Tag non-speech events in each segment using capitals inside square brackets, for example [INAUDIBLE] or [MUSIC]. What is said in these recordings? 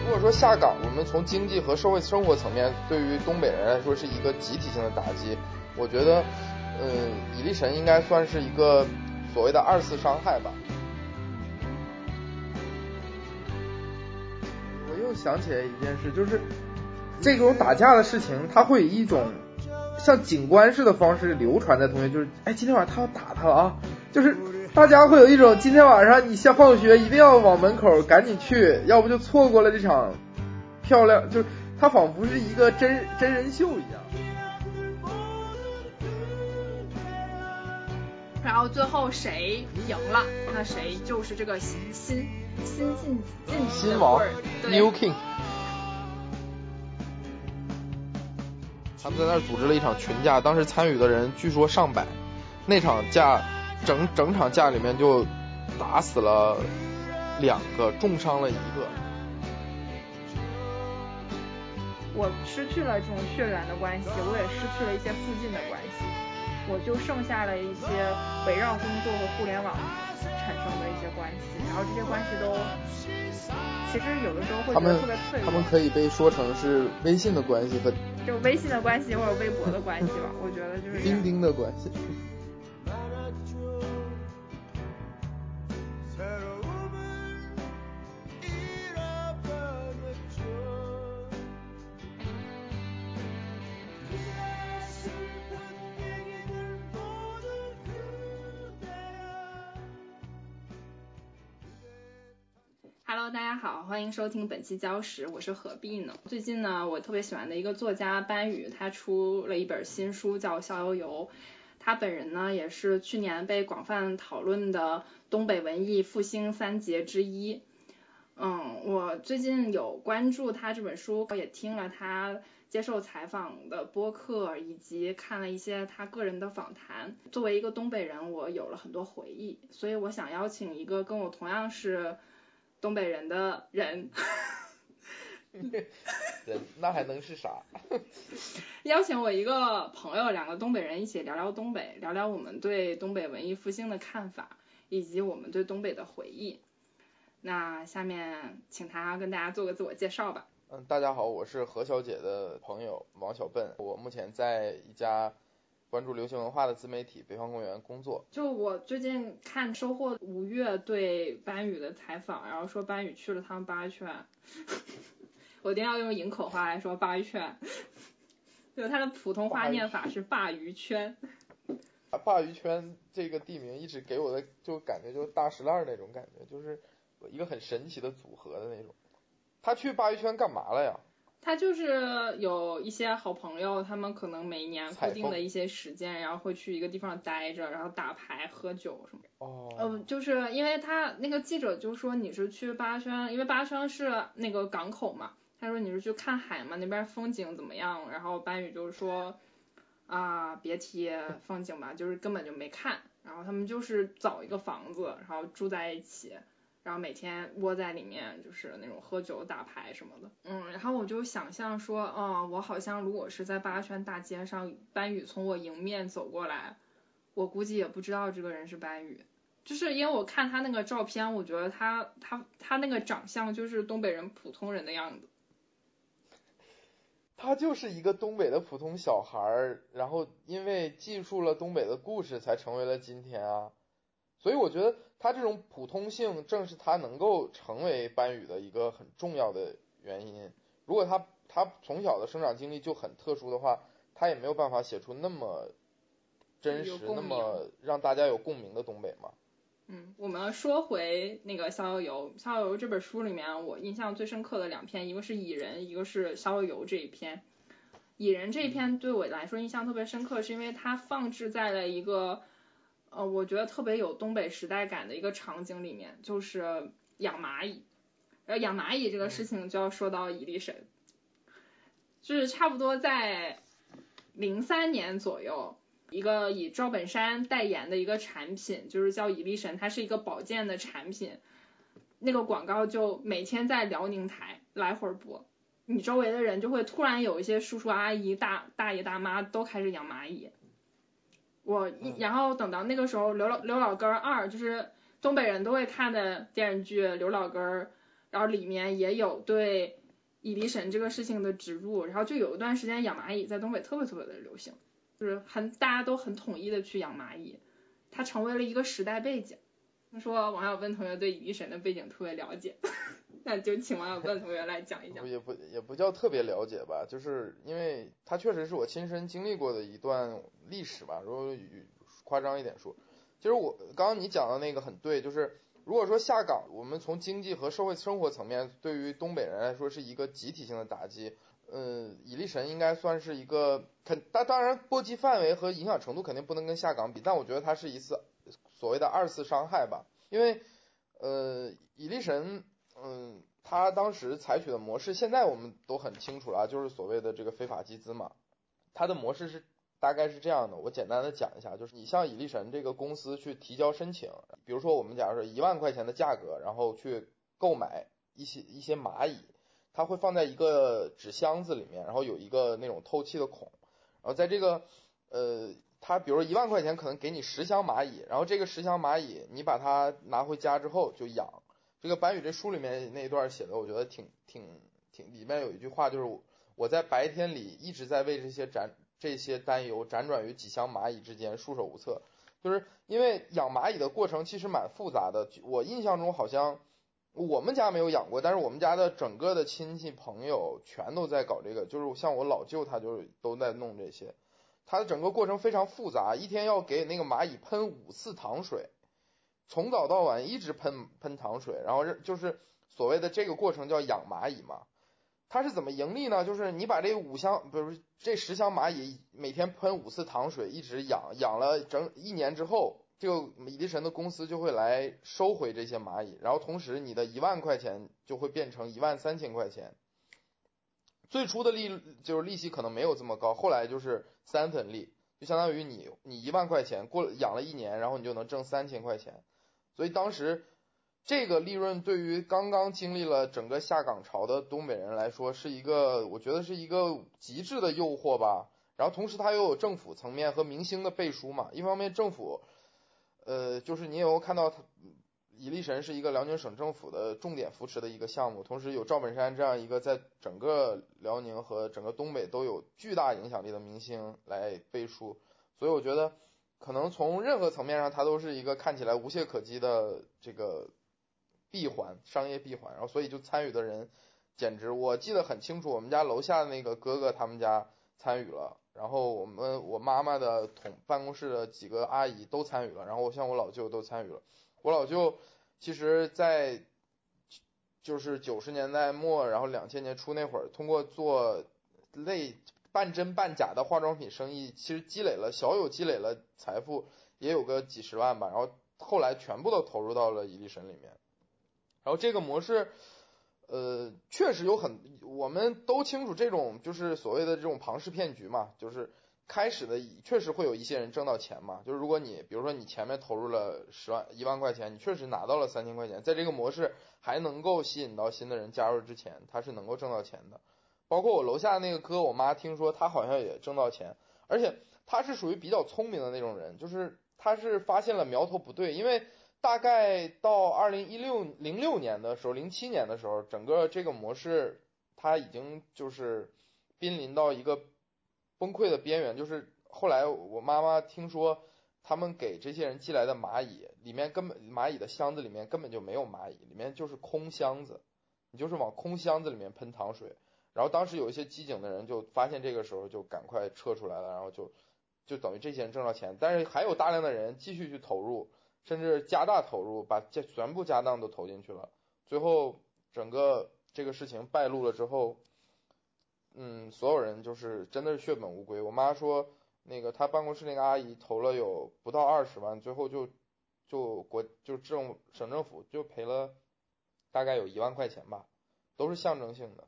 如果说下岗，我们从经济和社会生活层面，对于东北人来说是一个集体性的打击。我觉得，呃，蚁力神应该算是一个所谓的二次伤害吧。想起来一件事，就是这种打架的事情，它会以一种像警官式的方式流传在同学，就是哎，今天晚上他要打他了啊，就是大家会有一种今天晚上你下放学一定要往门口赶紧去，要不就错过了这场漂亮，就是它仿佛是一个真真人秀一样。然后最后谁赢了，那谁就是这个新新新晋晋新王 New King，他们在那儿组织了一场群架，当时参与的人据说上百，那场架整整场架里面就打死了两个，重伤了一个。我失去了这种血缘的关系，我也失去了一些附近的关系，我就剩下了一些围绕工作和互联网产生的一些关系，然后这些关系都，其实有的时候会觉得特别脆弱。他们可以被说成是微信的关系和就微信的关系或者微博的关系吧，我觉得就是钉钉的关系。Hello，大家好，欢迎收听本期礁石，我是何必呢？最近呢，我特别喜欢的一个作家班宇，他出了一本新书叫《逍遥游》，他本人呢也是去年被广泛讨论的东北文艺复兴三杰之一。嗯，我最近有关注他这本书，也听了他接受采访的播客，以及看了一些他个人的访谈。作为一个东北人，我有了很多回忆，所以我想邀请一个跟我同样是东北人的人，[LAUGHS] 人那还能是啥？[LAUGHS] 邀请我一个朋友，两个东北人一起聊聊东北，聊聊我们对东北文艺复兴的看法，以及我们对东北的回忆。那下面请他跟大家做个自我介绍吧。嗯，大家好，我是何小姐的朋友王小笨，我目前在一家关注流行文化的自媒体北方公园工作。就我最近看收获吴越对班宇的采访，然后说班宇去了趟八圈，[LAUGHS] 我一定要用营口话来说八圈，就他的普通话念法是鲅鱼圈。[LAUGHS] 啊，鲅鱼圈这个地名一直给我的就感觉就是大石烂儿那种感觉，就是一个很神奇的组合的那种。他去鲅鱼圈干嘛了呀？他就是有一些好朋友，他们可能每年固定的一些时间，然后会去一个地方待着，然后打牌、喝酒什么。哦，嗯，就是因为他那个记者就说你是去八圈，因为八圈是那个港口嘛，他说你是去看海嘛，那边风景怎么样？然后班宇就说啊，别提风景吧，就是根本就没看。然后他们就是找一个房子，然后住在一起。然后每天窝在里面，就是那种喝酒、打牌什么的。嗯，然后我就想象说，哦，我好像如果是在八圈大街上，班宇从我迎面走过来，我估计也不知道这个人是班宇，就是因为我看他那个照片，我觉得他他他那个长相就是东北人普通人的样子。[LAUGHS] 他就是一个东北的普通小孩儿，然后因为记述了东北的故事，才成为了今天啊。所以我觉得他这种普通性，正是他能够成为班宇的一个很重要的原因。如果他他从小的生长经历就很特殊的话，他也没有办法写出那么真实、那么让大家有共鸣的东北嘛。嗯，我们说回那个《逍遥游》，《逍遥游》这本书里面，我印象最深刻的两篇，一个是蚁人，一个是《逍遥游》这一篇。蚁人这一篇对我来说印象特别深刻，是因为它放置在了一个。呃，我觉得特别有东北时代感的一个场景里面，就是养蚂蚁。然后养蚂蚁这个事情就要说到蚁力神，就是差不多在零三年左右，一个以赵本山代言的一个产品，就是叫蚁力神，它是一个保健的产品。那个广告就每天在辽宁台来回播，你周围的人就会突然有一些叔叔阿姨、大大爷大妈都开始养蚂蚁。我一然后等到那个时候，刘老刘老根二就是东北人都会看的电视剧《刘老根儿》，然后里面也有对蚁力神这个事情的植入，然后就有一段时间养蚂蚁在东北特别特别的流行，就是很大家都很统一的去养蚂蚁，它成为了一个时代背景。他说王小笨同学对蚁力神的背景特别了解，那就请王小笨同学来讲一讲。也不也不叫特别了解吧，就是因为它确实是我亲身经历过的一段历史吧。如果夸张一点说，其实我刚刚你讲的那个很对，就是如果说下岗，我们从经济和社会生活层面，对于东北人来说是一个集体性的打击。嗯，蚁力神应该算是一个，肯，但当然波及范围和影响程度肯定不能跟下岗比，但我觉得它是一次。所谓的二次伤害吧，因为呃，蚁力神，嗯，他当时采取的模式，现在我们都很清楚了，就是所谓的这个非法集资嘛。它的模式是大概是这样的，我简单的讲一下，就是你向蚁力神这个公司去提交申请，比如说我们假如说一万块钱的价格，然后去购买一些一些蚂蚁，它会放在一个纸箱子里面，然后有一个那种透气的孔，然后在这个呃。他比如一万块钱可能给你十箱蚂蚁，然后这个十箱蚂蚁你把它拿回家之后就养。这个白宇这书里面那一段写的，我觉得挺挺挺，里面有一句话就是我在白天里一直在为这些辗这些担忧辗转于几箱蚂蚁之间，束手无策。就是因为养蚂蚁的过程其实蛮复杂的，我印象中好像我们家没有养过，但是我们家的整个的亲戚朋友全都在搞这个，就是像我老舅他就是都在弄这些。它的整个过程非常复杂，一天要给那个蚂蚁喷五次糖水，从早到晚一直喷喷糖水，然后就是所谓的这个过程叫养蚂蚁嘛。它是怎么盈利呢？就是你把这五箱不是这十箱蚂蚁每天喷五次糖水，一直养养了整一年之后，这个蚁力神的公司就会来收回这些蚂蚁，然后同时你的一万块钱就会变成一万三千块钱。最初的利就是利息可能没有这么高，后来就是三分利，就相当于你你一万块钱过养了一年，然后你就能挣三千块钱，所以当时这个利润对于刚刚经历了整个下岗潮的东北人来说是一个，我觉得是一个极致的诱惑吧。然后同时它又有政府层面和明星的背书嘛，一方面政府，呃，就是你也会看到他。蚁力神是一个辽宁省政府的重点扶持的一个项目，同时有赵本山这样一个在整个辽宁和整个东北都有巨大影响力的明星来背书，所以我觉得可能从任何层面上，它都是一个看起来无懈可击的这个闭环，商业闭环。然后所以就参与的人简直，我记得很清楚，我们家楼下的那个哥哥他们家参与了，然后我们我妈妈的同办公室的几个阿姨都参与了，然后我像我老舅都参与了。我老舅其实，在就是九十年代末，然后两千年初那会儿，通过做类半真半假的化妆品生意，其实积累了小有积累了财富，也有个几十万吧。然后后来全部都投入到了伊利神里面。然后这个模式，呃，确实有很，我们都清楚这种就是所谓的这种庞氏骗局嘛，就是。开始的确实会有一些人挣到钱嘛，就是如果你比如说你前面投入了十万一万块钱，你确实拿到了三千块钱，在这个模式还能够吸引到新的人加入之前，他是能够挣到钱的。包括我楼下那个哥，我妈听说他好像也挣到钱，而且他是属于比较聪明的那种人，就是他是发现了苗头不对，因为大概到二零一六零六年的时候，零七年的时候，整个这个模式他已经就是濒临到一个。崩溃的边缘就是后来我妈妈听说，他们给这些人寄来的蚂蚁里面根本蚂蚁的箱子里面根本就没有蚂蚁，里面就是空箱子，你就是往空箱子里面喷糖水。然后当时有一些机警的人就发现这个时候就赶快撤出来了，然后就就等于这些人挣到钱，但是还有大量的人继续去投入，甚至加大投入，把这全部家当都投进去了。最后整个这个事情败露了之后。嗯，所有人就是真的是血本无归。我妈说，那个她办公室那个阿姨投了有不到二十万，最后就就国就政省政府就赔了大概有一万块钱吧，都是象征性的。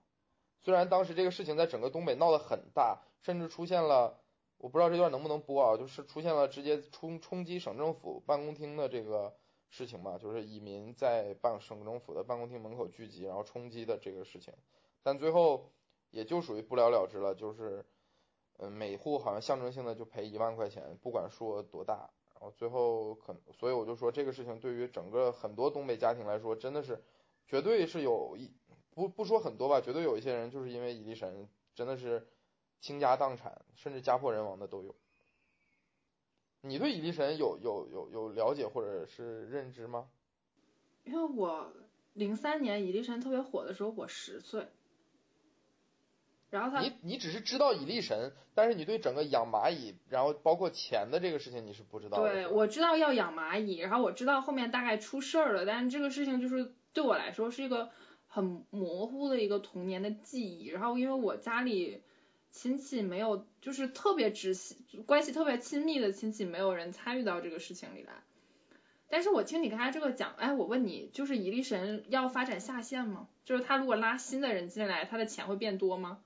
虽然当时这个事情在整个东北闹得很大，甚至出现了我不知道这段能不能播啊，就是出现了直接冲冲击省政府办公厅的这个事情嘛，就是蚁民在办省政府的办公厅门口聚集，然后冲击的这个事情，但最后也就属于不了了之了，就是嗯每户好像象征性的就赔一万块钱，不管数额多大，然后最后可能，所以我就说这个事情对于整个很多东北家庭来说，真的是绝对是有一不不说很多吧，绝对有一些人就是因为蚁力神真的是倾家荡产，甚至家破人亡的都有。你对蚁力神有有有有了解或者是认知吗？因为我零三年蚁力神特别火的时候，我十岁。然后他你你只是知道蚁力神，但是你对整个养蚂蚁，然后包括钱的这个事情你是不知道的。对，我知道要养蚂蚁，然后我知道后面大概出事儿了，但是这个事情就是对我来说是一个很模糊的一个童年的记忆。然后因为我家里亲戚没有，就是特别直系关系特别亲密的亲戚，没有人参与到这个事情里来。但是我听你刚才这个讲，哎，我问你，就是蚁力神要发展下线吗？就是他如果拉新的人进来，他的钱会变多吗？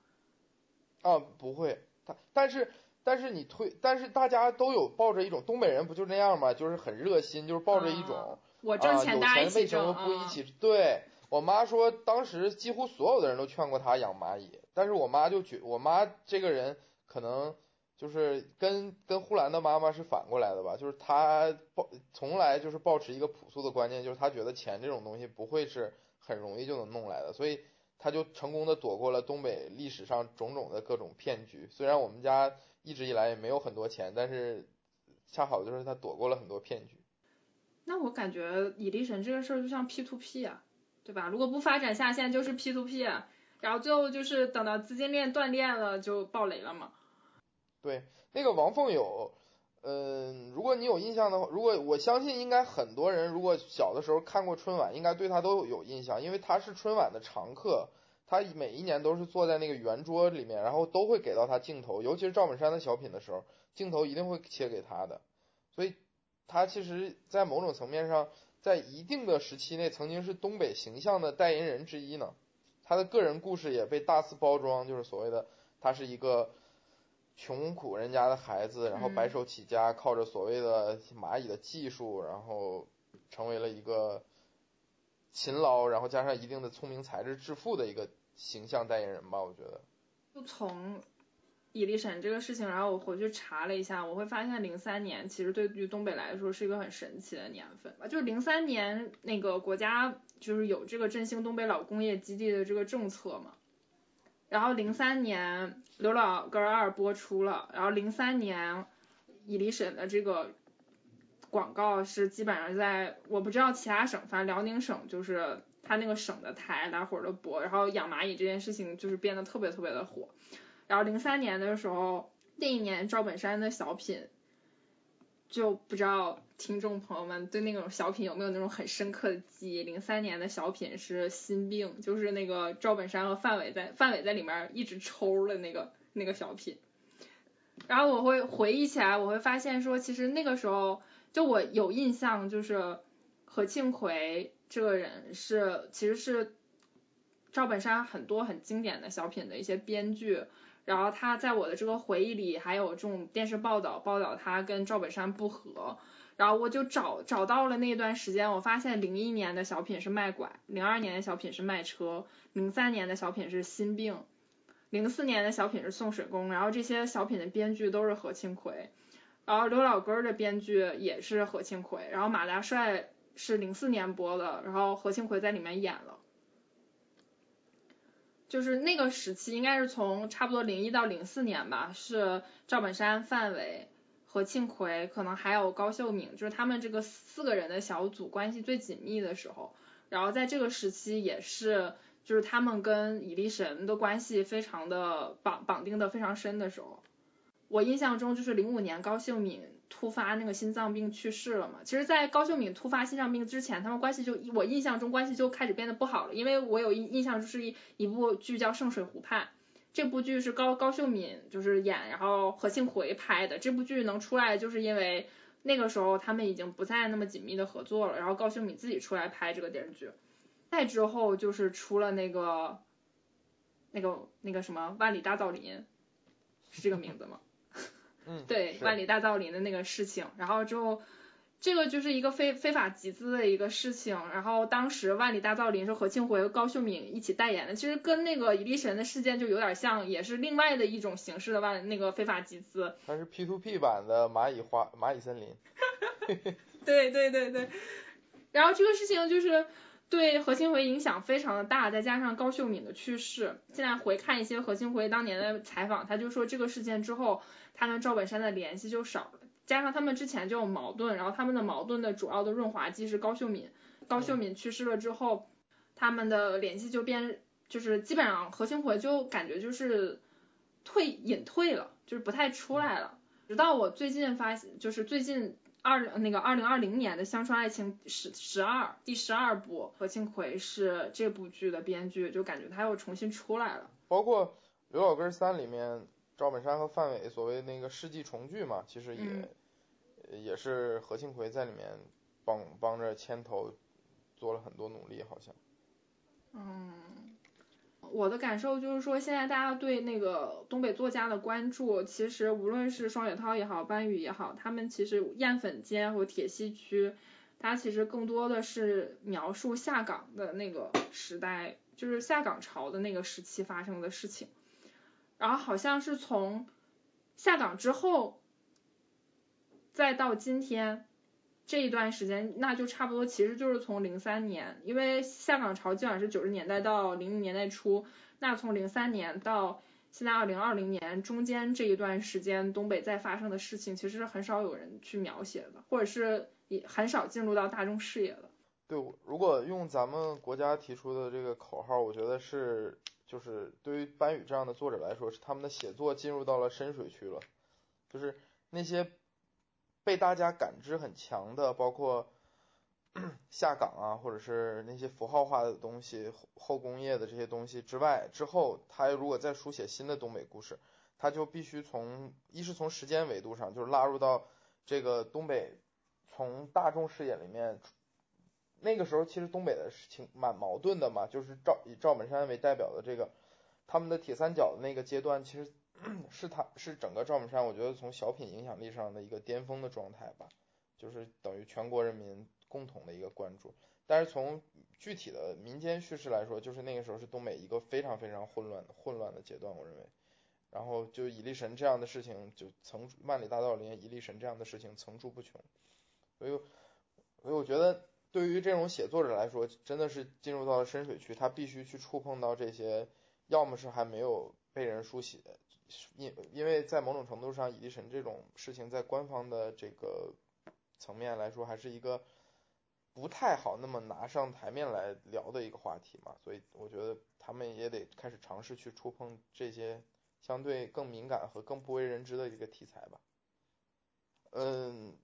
啊，不会，他但是但是你推，但是大家都有抱着一种东北人不就那样吗？就是很热心，就是抱着一种我挣钱大家一起为什么不一起？对我妈说，当时几乎所有的人都劝过她养蚂蚁，但是我妈就觉，我妈这个人可能就是跟跟呼兰的妈妈是反过来的吧，就是她抱从来就是保持一个朴素的观念，就是她觉得钱这种东西不会是很容易就能弄来的，所以。她就成功的躲过了东北历史上种种的各种骗局。虽然我们家一直以来也没有很多钱，但是恰好就是她躲过了很多骗局。那我感觉蚁力神这个事儿就像 P to P 啊，对吧？如果不发展下线，就是 P to P，然后最后就是等到资金链断裂了，就爆雷了嘛。对，那个王凤有。嗯，如果你有印象的话，如果我相信应该很多人，如果小的时候看过春晚，应该对他都有印象，因为他是春晚的常客，他每一年都是坐在那个圆桌里面，然后都会给到他镜头，尤其是赵本山的小品的时候，镜头一定会切给他的，所以他其实，在某种层面上，在一定的时期内，曾经是东北形象的代言人之一呢。他的个人故事也被大肆包装，就是所谓的他是一个。穷苦人家的孩子，然后白手起家，靠着所谓的蚂蚁的技术，然后成为了一个勤劳，然后加上一定的聪明才智致富的一个形象代言人吧，我觉得。就从蚁力神这个事情，然后我回去查了一下，我会发现零三年其实对于东北来说是一个很神奇的年份，就是零三年那个国家就是有这个振兴东北老工业基地的这个政策嘛。然后零三年刘老根二播出了，然后零三年蚁力神的这个广告是基本上在我不知道其他省，反正辽宁省就是他那个省的台来回的播，然后养蚂蚁这件事情就是变得特别特别的火。然后零三年的时候，那一年赵本山的小品。就不知道听众朋友们对那种小品有没有那种很深刻的记忆？零三年的小品是《心病》，就是那个赵本山和范伟在范伟在里面一直抽的那个那个小品。然后我会回忆起来，我会发现说，其实那个时候就我有印象，就是何庆魁这个人是其实是赵本山很多很经典的小品的一些编剧。然后他在我的这个回忆里还有这种电视报道报道他跟赵本山不和，然后我就找找到了那段时间，我发现零一年的小品是卖拐，零二年的小品是卖车，零三年的小品是心病，零四年的小品是送水工，然后这些小品的编剧都是何庆魁，然后刘老根的编剧也是何庆魁，然后马大帅是零四年播的，然后何庆魁在里面演了。就是那个时期，应该是从差不多零一到零四年吧，是赵本山、范伟、何庆魁，可能还有高秀敏，就是他们这个四个人的小组关系最紧密的时候。然后在这个时期，也是就是他们跟蚁力神的关系非常的绑绑定的非常深的时候。我印象中就是零五年高秀敏。突发那个心脏病去世了嘛？其实，在高秀敏突发心脏病之前，他们关系就我印象中关系就开始变得不好了。因为我有印印象就是一一部剧叫《圣水湖畔》，这部剧是高高秀敏就是演，然后何庆魁拍的。这部剧能出来，就是因为那个时候他们已经不再那么紧密的合作了，然后高秀敏自己出来拍这个电视剧。再之后就是出了那个那个那个什么《万里大造林》，是这个名字吗？嗯，对，万里大造林的那个事情，然后之后这个就是一个非非法集资的一个事情，然后当时万里大造林是何庆辉、高秀敏一起代言的，其实跟那个蚁力神的事件就有点像，也是另外的一种形式的万那个非法集资。它是 P to P 版的蚂蚁花蚂蚁森林。[LAUGHS] 对对对对，然后这个事情就是对何庆辉影响非常的大，再加上高秀敏的去世，现在回看一些何庆辉当年的采访，他就说这个事件之后，他跟赵本山的联系就少了。加上他们之前就有矛盾，然后他们的矛盾的主要的润滑剂是高秀敏，高秀敏去世了之后，他们的联系就变，就是基本上何庆辉就感觉就是退隐退了，就是不太出来了。直到我最近发现，就是最近二那个二零二零年的《乡村爱情十十二》第十二部，何庆魁是这部剧的编剧，就感觉他又重新出来了。包括《刘老根三》里面。赵本山和范伟所谓那个世纪重聚嘛，其实也也是何庆魁在里面帮帮着牵头做了很多努力，好像。嗯，我的感受就是说，现在大家对那个东北作家的关注，其实无论是双雪涛也好，班宇也好，他们其实燕粉街或铁西区，它其实更多的是描述下岗的那个时代，就是下岗潮的那个时期发生的事情。然后好像是从下岗之后，再到今天这一段时间，那就差不多，其实就是从零三年，因为下岗潮基本上是九十年代到零零年代初，那从零三年到现在二零二零年中间这一段时间，东北在发生的事情，其实是很少有人去描写的，或者是也很少进入到大众视野的。对，如果用咱们国家提出的这个口号，我觉得是。就是对于班宇这样的作者来说，是他们的写作进入到了深水区了。就是那些被大家感知很强的，包括 [CLEARS THROAT] 下岗啊，或者是那些符号化的东西、后工业的这些东西之外，之后他如果再书写新的东北故事，他就必须从一是从时间维度上，就是拉入到这个东北从大众视野里面。那个时候其实东北的事情蛮矛盾的嘛，就是赵以赵本山为代表的这个他们的铁三角的那个阶段，其实 [CLEARS THROAT] 是他是整个赵本山我觉得从小品影响力上的一个巅峰的状态吧，就是等于全国人民共同的一个关注。但是从具体的民间叙事来说，就是那个时候是东北一个非常非常混乱的混乱的阶段，我认为。然后就蚁力神这样的事情就层万里大道林蚁力神这样的事情层出不穷，所以所以我觉得。对于这种写作者来说，真的是进入到了深水区，他必须去触碰到这些，要么是还没有被人书写，因因为在某种程度上，蚁力神这种事情在官方的这个层面来说，还是一个不太好那么拿上台面来聊的一个话题嘛，所以我觉得他们也得开始尝试去触碰这些相对更敏感和更不为人知的一个题材吧。嗯，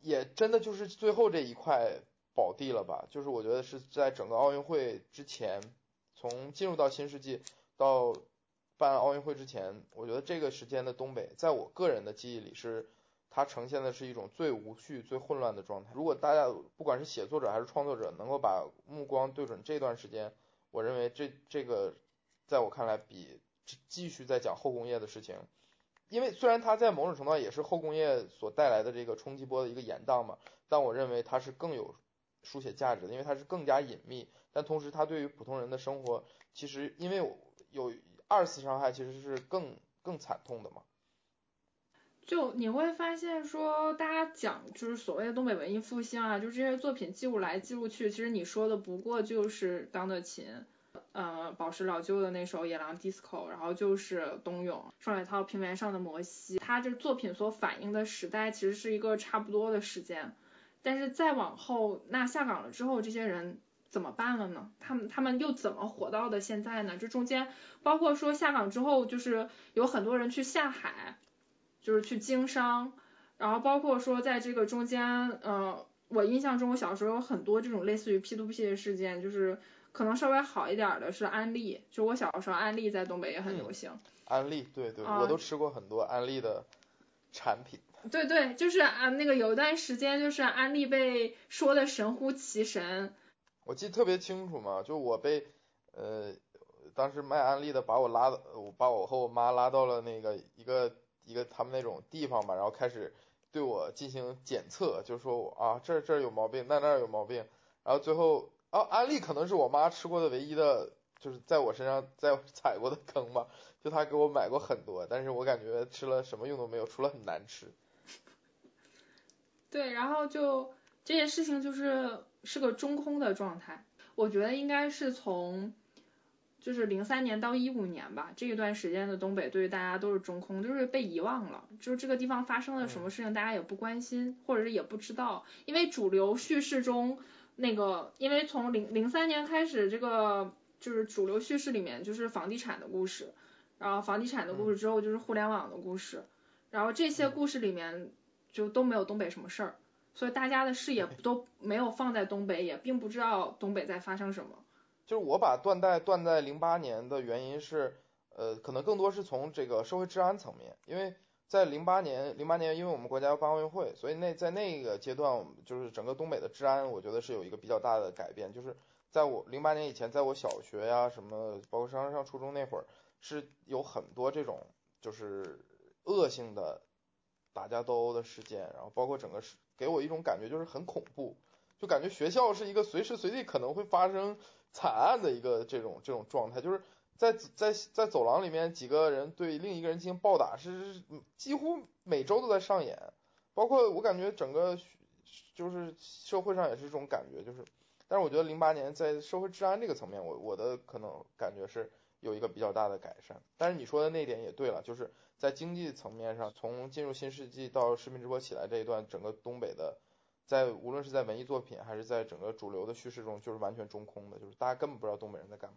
也真的就是最后这一块。宝地了吧？就是我觉得是在整个奥运会之前，从进入到新世纪到办奥运会之前，我觉得这个时间的东北，在我个人的记忆里是它呈现的是一种最无序、最混乱的状态。如果大家不管是写作者还是创作者，能够把目光对准这段时间，我认为这这个在我看来比继续在讲后工业的事情，因为虽然它在某种程度上也是后工业所带来的这个冲击波的一个延宕嘛，但我认为它是更有。书写价值的，因为它是更加隐秘，但同时它对于普通人的生活，其实因为有二次伤害，其实是更更惨痛的嘛。就你会发现说，大家讲就是所谓的东北文艺复兴啊，就这些作品记录来记录去，其实你说的不过就是当的琴，呃，宝石老旧的那首野狼 disco，然后就是冬泳，双雪涛平原上的摩西，他这作品所反映的时代其实是一个差不多的时间。但是再往后，那下岗了之后，这些人怎么办了呢？他们他们又怎么活到的现在呢？这中间包括说下岗之后，就是有很多人去下海，就是去经商，然后包括说在这个中间，呃，我印象中我小时候有很多这种类似于 P to P 的事件，就是可能稍微好一点的是安利，就我小时候安利在东北也很流行。安利，对对，我都吃过很多安利的产品。对对，就是啊，那个有一段时间，就是安利被说的神乎其神。我记得特别清楚嘛，就我被呃，当时卖安利的把我拉，我把我和我妈拉到了那个一个一个他们那种地方嘛，然后开始对我进行检测，就说我啊这这有毛病，那那有毛病，然后最后啊安利可能是我妈吃过的唯一的，就是在我身上在 [LAUGHS] 踩过的坑吧，就她给我买过很多，但是我感觉吃了什么用都没有，除了很难吃。[LAUGHS] 对，然后就这件事情就是是个中空的状态，我觉得应该是从。就是零三年到一五年吧，这一段时间的东北对于大家都是中空，就是被遗忘了，就是这个地方发生了什么事情，大家也不关心，或者是也不知道，因为主流叙事中那个，因为从零零三年开始，这个就是主流叙事里面就是房地产的故事，然后房地产的故事之后就是互联网的故事，然后这些故事里面就都没有东北什么事儿，所以大家的视野都没有放在东北，也并不知道东北在发生什么。就是我把断代断在零八年的原因是，呃，可能更多是从这个社会治安层面，因为在零八年，零八年因为我们国家要办奥运会，所以那在那个阶段，就是整个东北的治安，我觉得是有一个比较大的改变。就是在我零八年以前，在我小学呀什么，包括上上初中那会儿，是有很多这种就是恶性的打架斗殴的事件，然后包括整个是给我一种感觉就是很恐怖，就感觉学校是一个随时随地可能会发生。惨案的一个这种这种状态，就是在在在走廊里面几个人对另一个人进行暴打，是几乎每周都在上演。包括我感觉整个就是社会上也是这种感觉，就是，但是我觉得零八年在社会治安这个层面，我我的可能感觉是有一个比较大的改善。但是你说的那点也对了，就是在经济层面上，从进入新世纪到视频直播起来这一段，整个东北的。在无论是在文艺作品还是在整个主流的叙事中，就是完全中空的，就是大家根本不知道东北人在干嘛。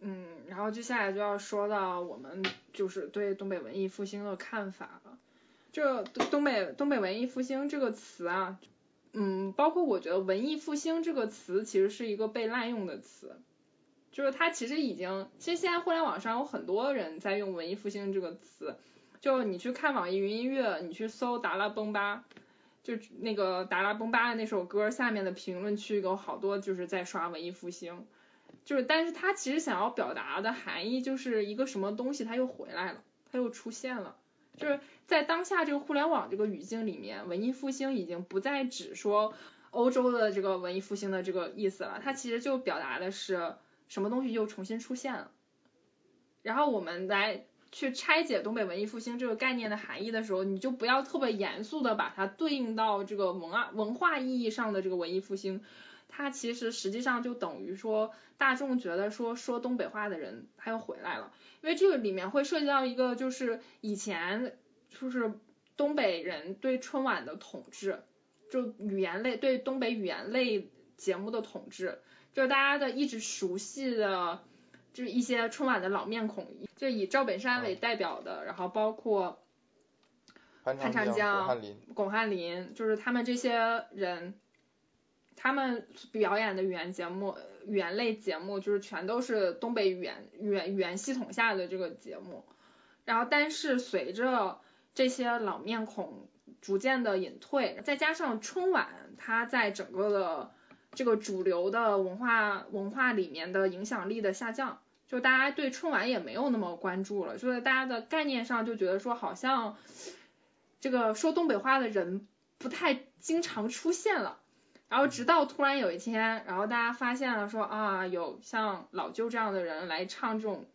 嗯，然后接下来就要说到我们就是对东北文艺复兴的看法了。这东北东北文艺复兴这个词啊，嗯，包括我觉得文艺复兴这个词其实是一个被滥用的词，就是它其实已经，其实现在互联网上有很多人在用文艺复兴这个词，就你去看网易云音乐，你去搜达拉崩吧。就那个达拉崩吧的那首歌下面的评论区有好多就是在刷文艺复兴，就是但是他其实想要表达的含义就是一个什么东西它又回来了，它又出现了，就是在当下这个互联网这个语境里面，文艺复兴已经不再只说欧洲的这个文艺复兴的这个意思了，它其实就表达的是什么东西又重新出现了，然后我们来。去拆解东北文艺复兴这个概念的含义的时候，你就不要特别严肃的把它对应到这个文啊文化意义上的这个文艺复兴，它其实实际上就等于说大众觉得说说东北话的人他又回来了，因为这个里面会涉及到一个就是以前就是东北人对春晚的统治，就语言类对东北语言类节目的统治，就是大家的一直熟悉的。就是一些春晚的老面孔，就以赵本山为代表的，然后包括潘长江、巩汉林，巩汉林，就是他们这些人，他们表演的语言节目、语言类节目，就是全都是东北语言语言语言系统下的这个节目。然后，但是随着这些老面孔逐渐的隐退，再加上春晚它在整个的。这个主流的文化文化里面的影响力的下降，就大家对春晚也没有那么关注了，就是大家的概念上就觉得说好像这个说东北话的人不太经常出现了，然后直到突然有一天，然后大家发现了说啊，有像老舅这样的人来唱这种，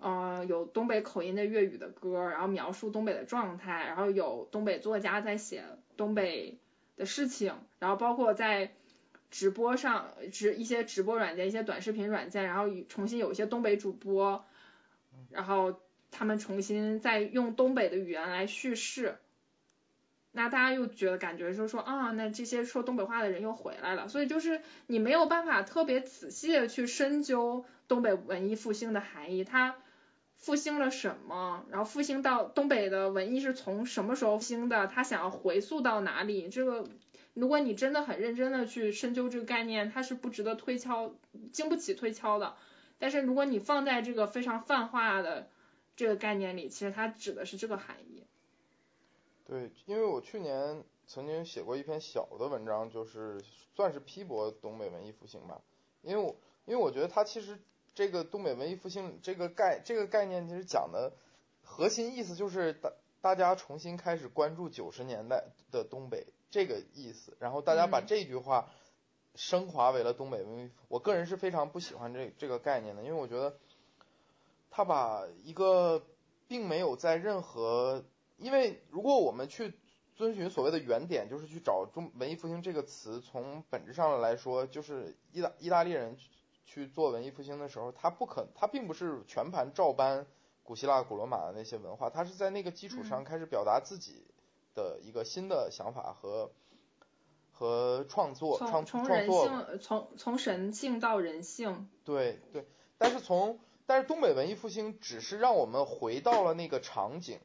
呃，有东北口音的粤语的歌，然后描述东北的状态，然后有东北作家在写东北的事情，然后包括在。直播上直一些直播软件，一些短视频软件，然后重新有一些东北主播，然后他们重新再用东北的语言来叙事，那大家又觉得感觉就是说啊，那这些说东北话的人又回来了，所以就是你没有办法特别仔细的去深究东北文艺复兴的含义，它复兴了什么，然后复兴到东北的文艺是从什么时候兴的，他想要回溯到哪里，这个。如果你真的很认真的去深究这个概念，它是不值得推敲，经不起推敲的。但是如果你放在这个非常泛化的这个概念里，其实它指的是这个含义。对，因为我去年曾经写过一篇小的文章，就是算是批驳东北文艺复兴吧。因为我因为我觉得它其实这个东北文艺复兴这个概这个概念其实讲的核心意思就是大大家重新开始关注九十年代的东北这个意思，然后大家把嗯这句话升华为了东北文艺复。我个人是非常不喜欢这这个概念的，因为我觉得他把一个并没有在任何，因为如果我们去遵循所谓的原点，就是去找中文艺复兴这个词，从本质上来说，就是意大意大利人去去做文艺复兴的时候，他不可，他并不是全盘照搬古希腊、古罗马的那些文化，他是在那个基础上开始表达自己的一个新的想法和和创作，创从从人创作性，从从神性到人性，对对，但是从但是东北文艺复兴只是让我们回到了那个场景，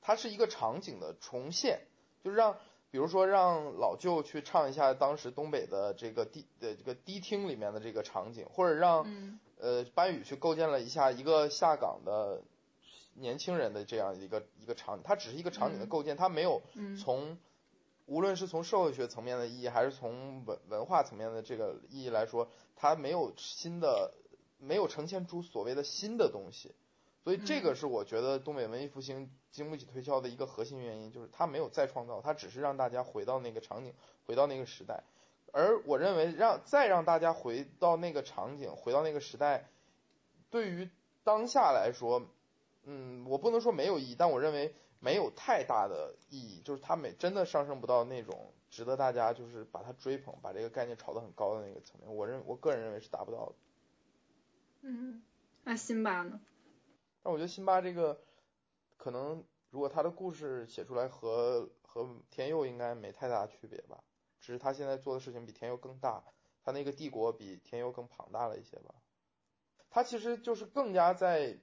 它是一个场景的重现，就是让比如说让老舅去唱一下当时东北的这个低的这个迪厅里面的这个场景，或者让嗯。呃班宇去构建了一下一个下岗的年轻人的这样一个一个场景，它只是一个场景的嗯构建，它没有嗯从无论是从社会学层面的意义，还是从文文化层面的这个意义来说，它没有新的，没有呈现出所谓的新的东西。所以这个是我觉得东北文艺复兴经不起推敲的一个核心原因，就是它没有再创造，它只是让大家回到那个场景，回到那个时代。而我认为让再让大家回到那个场景，回到那个时代，对于当下来说，嗯，我不能说没有意义，但我认为没有太大的意义，就是它没真的上升不到那种值得大家就是把它追捧，把这个概念炒得很高的那个层面。我认我个人认为是达不到的。嗯，那辛巴呢？但我觉得辛巴这个可能，如果他的故事写出来和和天佑应该没太大区别吧，只是他现在做的事情比天佑更大，他那个帝国比天佑更庞大了一些吧。他其实就是更加在，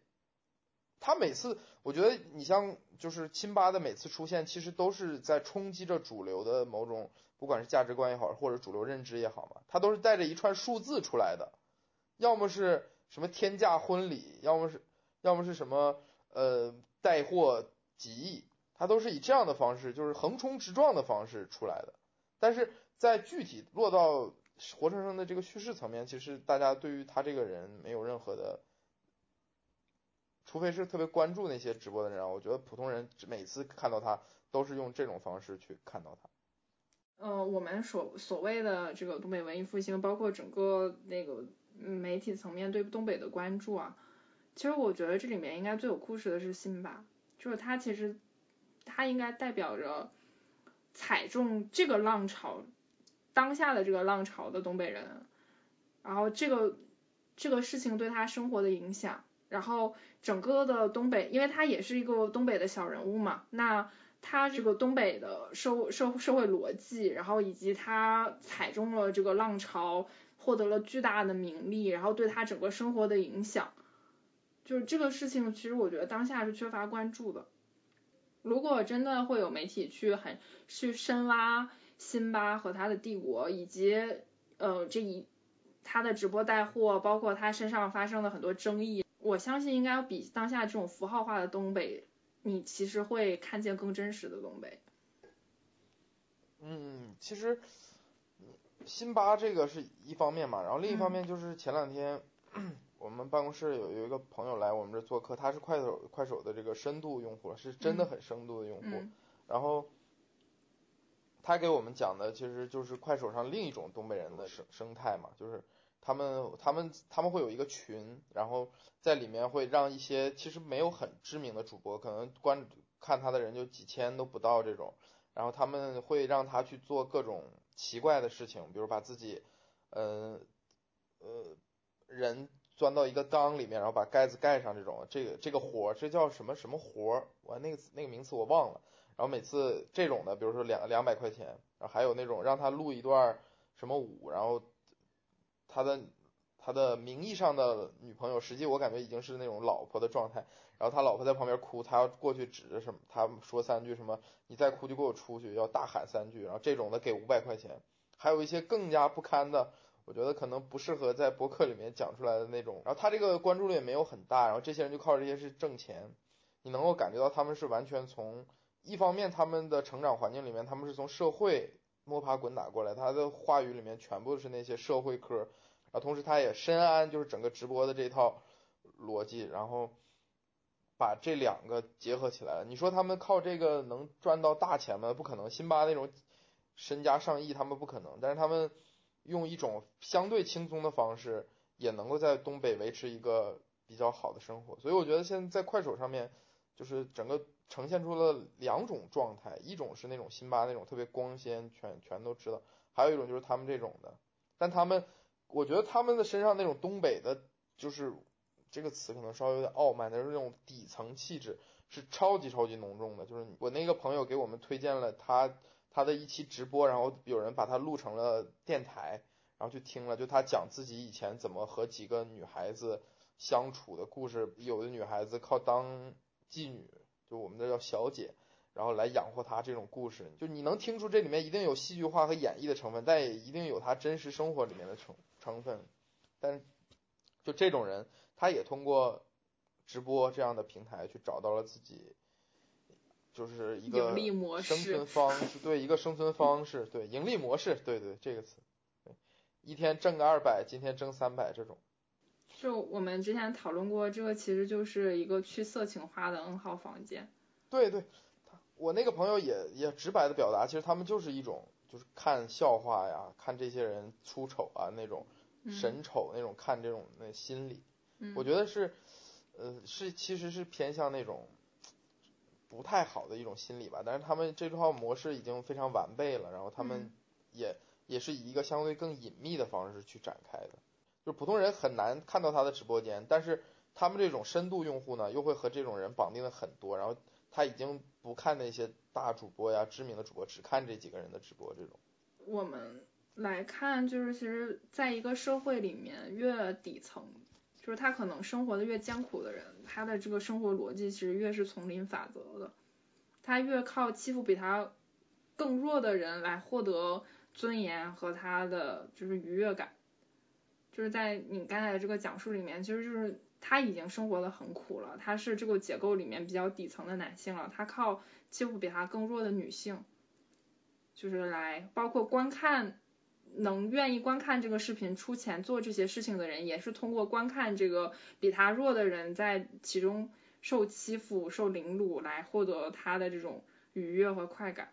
他每次我觉得你像就是辛巴的每次出现，其实都是在冲击着主流的某种，不管是价值观也好，或者主流认知也好嘛，他都是带着一串数字出来的，要么是什么天价婚礼，要么是。要么是什么呃带货几亿，他都是以这样的方式，就是横冲直撞的方式出来的。但是在具体落到活生生的这个叙事层面，其实大家对于他这个人没有任何的，除非是特别关注那些直播的人，我觉得普通人每次看到他都是用这种方式去看到他。呃，我们所所谓的这个东北文艺复兴，包括整个那个媒体层面对东北的关注啊。其实我觉得这里面应该最有故事的是辛巴，就是他其实他应该代表着踩中这个浪潮当下的这个浪潮的东北人，然后这个这个事情对他生活的影响，然后整个的东北，因为他也是一个东北的小人物嘛，那他这个东北的社社社会逻辑，然后以及他踩中了这个浪潮，获得了巨大的名利，然后对他整个生活的影响。就是这个事情，其实我觉得当下是缺乏关注的。如果真的会有媒体去很去深挖辛巴和他的帝国，以及呃这一他的直播带货，包括他身上发生的很多争议，我相信应该比当下这种符号化的东北，你其实会看见更真实的东北。嗯，其实辛巴这个是一方面嘛，然后另一方面就是前两天。我们办公室有有一个朋友来我们这做客，他是快手快手的这个深度用户，是真的很深度的用户。嗯、然后他给我们讲的其实就是快手上另一种东北人的生生态嘛，就是他们他们他们会有一个群，然后在里面会让一些其实没有很知名的主播，可能关看他的人就几千都不到这种，然后他们会让他去做各种奇怪的事情，比如把自己呃呃人。钻到一个缸里面，然后把盖子盖上，这种这个这个活儿，这叫什么什么活儿？我那个那个名词我忘了。然后每次这种的，比如说两两百块钱，然后还有那种让他录一段什么舞，然后他的他的名义上的女朋友，实际我感觉已经是那种老婆的状态。然后他老婆在旁边哭，他要过去指着什么，他说三句什么，你再哭就给我出去，要大喊三句。然后这种的给五百块钱，还有一些更加不堪的。我觉得可能不适合在博客里面讲出来的那种，然后他这个关注率也没有很大，然后这些人就靠这些是挣钱，你能够感觉到他们是完全从一方面他们的成长环境里面，他们是从社会摸爬滚打过来，他的话语里面全部是那些社会科，啊同时他也深谙就是整个直播的这套逻辑，然后把这两个结合起来了。你说他们靠这个能赚到大钱吗？不可能。辛巴那种身家上亿，他们不可能。但是他们用一种相对轻松的方式，也能够在东北维持一个比较好的生活。所以我觉得现在在快手上面，就是整个呈现出了两种状态，一种是那种辛巴那种特别光鲜，全全都知道；还有一种就是他们这种的。但他们，我觉得他们的身上那种东北的，就是这个词可能稍微有点傲慢，但是那种底层气质是超级超级浓重的。就是我那个朋友给我们推荐了他他的一期直播，然后有人把他录成了电台，然后去听了，就他讲自己以前怎么和几个女孩子相处的故事。有的女孩子靠当妓女，就我们这叫小姐。然后来养活他这种故事，就你能听出这里面一定有戏剧化和演绎的成分，但也一定有他真实生活里面的成成分。但就这种人，他也通过直播这样的平台去找到了自己，就是一个生存方式，对一个生存方式，对盈利模式，对对这个词，对一天挣个二百，今天挣三百这种。就我们之前讨论过，这个其实就是一个去色情化的 N 号房间。对对。我那个朋友也也直白的表达，其实他们就是一种就是看笑话呀，看这些人出丑啊那种神丑那种看这种那心理，我觉得是呃是其实是偏向那种不太好的一种心理吧。但是他们这套模式已经非常完备了，然后他们也也是以一个相对更隐秘的方式去展开的，就普通人很难看到他的直播间，但是他们这种深度用户呢，又会和这种人绑定的很多，然后。他已经不看那些大主播呀、知名的主播，只看这几个人的直播。这种，我们来看，就是其实在一个社会里面，越底层，就是他可能生活的越艰苦的人，他的这个生活逻辑其实越是丛林法则的。他越靠欺负比他更弱的人来获得尊严和他的就是愉悦感。就是在你刚才的这个讲述里面，其实就是。他已经生活的很苦了，他是这个结构里面比较底层的男性了，他靠欺负比他更弱的女性，就是来包括观看，能愿意观看这个视频出钱做这些事情的人，也是通过观看这个比他弱的人在其中受欺负、受凌辱来获得他的这种愉悦和快感。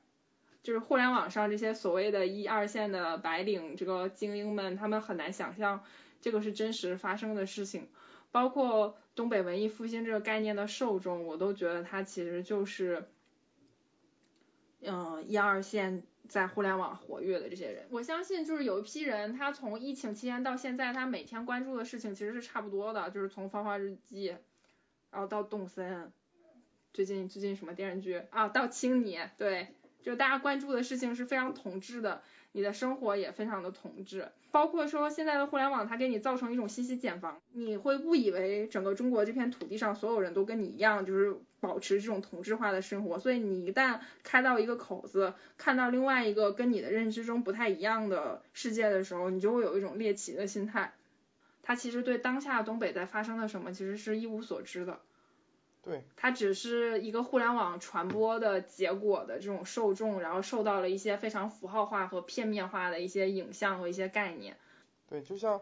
就是互联网上这些所谓的一二线的白领这个精英们，他们很难想象这个是真实发生的事情。包括东北文艺复兴这个概念的受众，我都觉得它其实就是，嗯，一二线在互联网活跃的这些人。我相信就是有一批人，他从疫情期间到现在，他每天关注的事情其实是差不多的，就是从《芳华日记》，然后到动森，最近最近什么电视剧啊，到青你，对，就大家关注的事情是非常同质的。你的生活也非常的同质，包括说现在的互联网，它给你造成一种信息茧房，你会误以为整个中国这片土地上所有人都跟你一样，就是保持这种同质化的生活，所以你一旦开到一个口子，看到另外一个跟你的认知中不太一样的世界的时候，你就会有一种猎奇的心态。他其实对当下东北在发生的什么，其实是一无所知的。对，它只是一个互联网传播的结果的这种受众，然后受到了一些非常符号化和片面化的一些影像和一些概念。对，就像，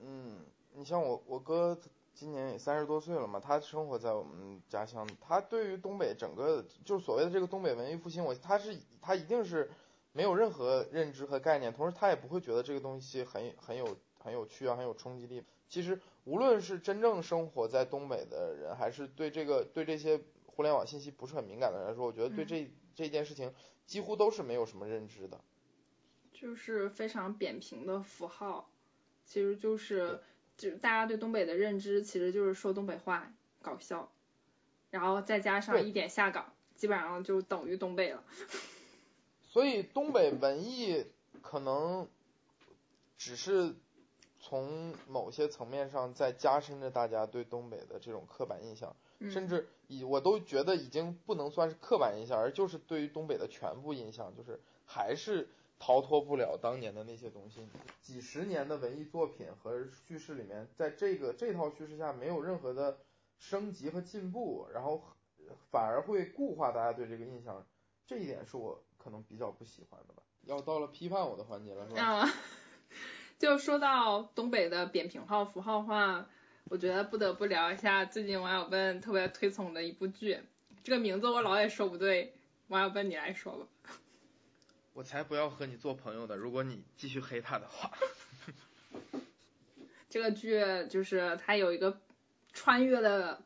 嗯，你像我我哥今年也三十多岁了嘛，他生活在我们家乡，他对于东北整个就是所谓的这个东北文艺复兴，我他是他一定是没有任何认知和概念，同时他也不会觉得这个东西很很有很有趣啊，很有冲击力。其实。无论是真正生活在东北的人，还是对这个对这些互联网信息不是很敏感的人来说，我觉得对这这件事情几乎都是没有什么认知的。就是非常扁平的符号，其实就是就大家对东北的认知，其实就是说东北话搞笑，然后再加上一点下岗，基本上就等于东北了。所以东北文艺可能只是。从某些层面上，在加深着大家对东北的这种刻板印象，甚至以我都觉得已经不能算是刻板印象，而就是对于东北的全部印象，就是还是逃脱不了当年的那些东西。几十年的文艺作品和叙事里面，在这个这套叙事下没有任何的升级和进步，然后反而会固化大家对这个印象，这一点是我可能比较不喜欢的吧。要到了批判我的环节了，是吧？啊 [LAUGHS] 就说到东北的扁平化、符号化我觉得不得不聊一下最近王小笨特别推崇的一部剧，这个名字我老也说不对，王小笨你来说吧。我才不要和你做朋友的，如果你继续黑他的话。[LAUGHS] 这个剧就是它有一个穿越的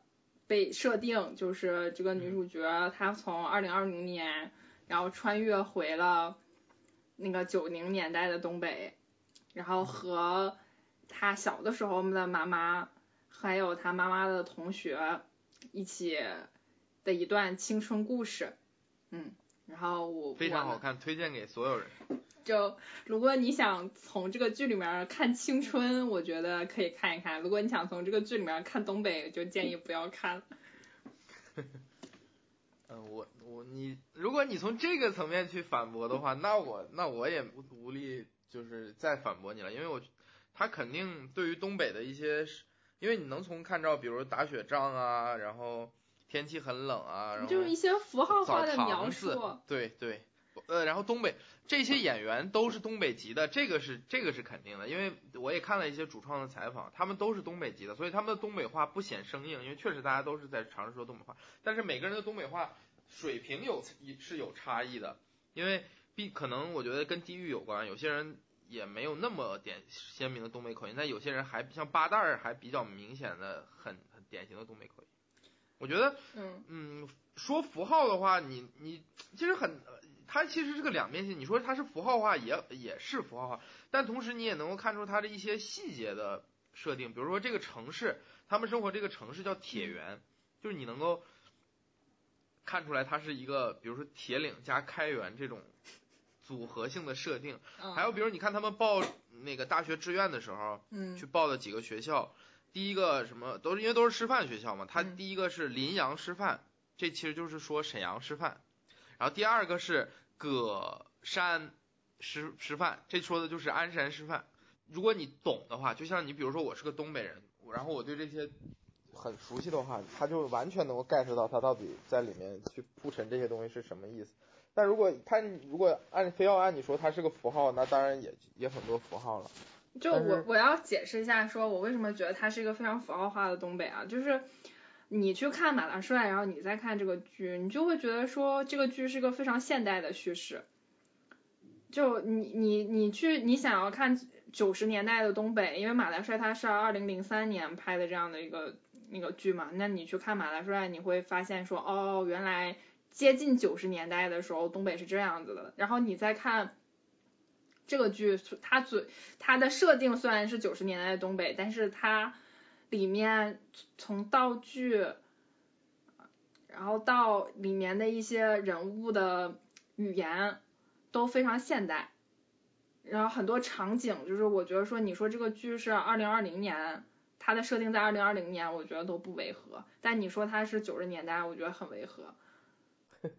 被设定，就是这个女主角她从二零二零年，然后穿越回了那个九零年代的东北，然后和她小的时候的妈妈，还有她妈妈的同学一起的一段青春故事，嗯，然后我非常好看，推荐给所有人。就如果你想从这个剧里面看青春，我觉得可以看一看；如果你想从这个剧里面看东北，就建议不要看。嗯，[LAUGHS] 我我你，如果你从这个层面去反驳的话，那我那我也无力就是再反驳你了，因为我他肯定对于东北的一些，因为你能从看到，比如打雪仗啊，然后天气很冷啊，然后就是一些符号化的描述，对对。呃，然后东北这些演员都是东北籍的，这个是这个是肯定的，因为我也看了一些主创的采访，他们都是东北籍的，所以他们的东北话不显生硬，因为确实大家都是在尝试说东北话，但是每个人的东北话水平有是有差异的，因为必可能我觉得跟地域有关，有些人也没有那么点鲜明的东北口音，但有些人还像八蛋儿还比较明显的很很典型的东北口音，我觉得嗯嗯说符号的话，你你其实很。它其实是个两面性，你说它是符号化也也是符号化，但同时你也能够看出它的一些细节的设定，比如说这个城市，他们生活这个城市叫铁原，就是你能够看出来它是一个，比如说铁岭加开元这种组合性的设定。还有比如你看他们报那个大学志愿的时候，嗯，去报的几个学校，第一个什么都是因为都是师范学校嘛，它第一个是临阳师范，这其实就是说沈阳师范。然后第二个是葛山师师范，这说的就是鞍山师范。如果你懂的话，就像你比如说我是个东北人，然后我对这些很熟悉的话，他就完全能够 get 到他到底在里面去铺陈这些东西是什么意思。但如果他如果按非要按你说它是个符号，那当然也也很多符号了。就我我要解释一下，说我为什么觉得它是一个非常符号化的东北啊，就是。你去看马大帅，然后你再看这个剧，你就会觉得说这个剧是个非常现代的叙事。就你你你去你想要看九十年代的东北，因为马大帅他是二零零三年拍的这样的一个那个剧嘛，那你去看马大帅，你会发现说哦，原来接近九十年代的时候东北是这样子的。然后你再看这个剧，它最它的设定虽然是九十年代的东北，但是它。里面从道具，然后到里面的一些人物的语言都非常现代，然后很多场景就是我觉得说你说这个剧是二零二零年，它的设定在二零二零年，我觉得都不违和，但你说它是九十年代，我觉得很违和。[LAUGHS]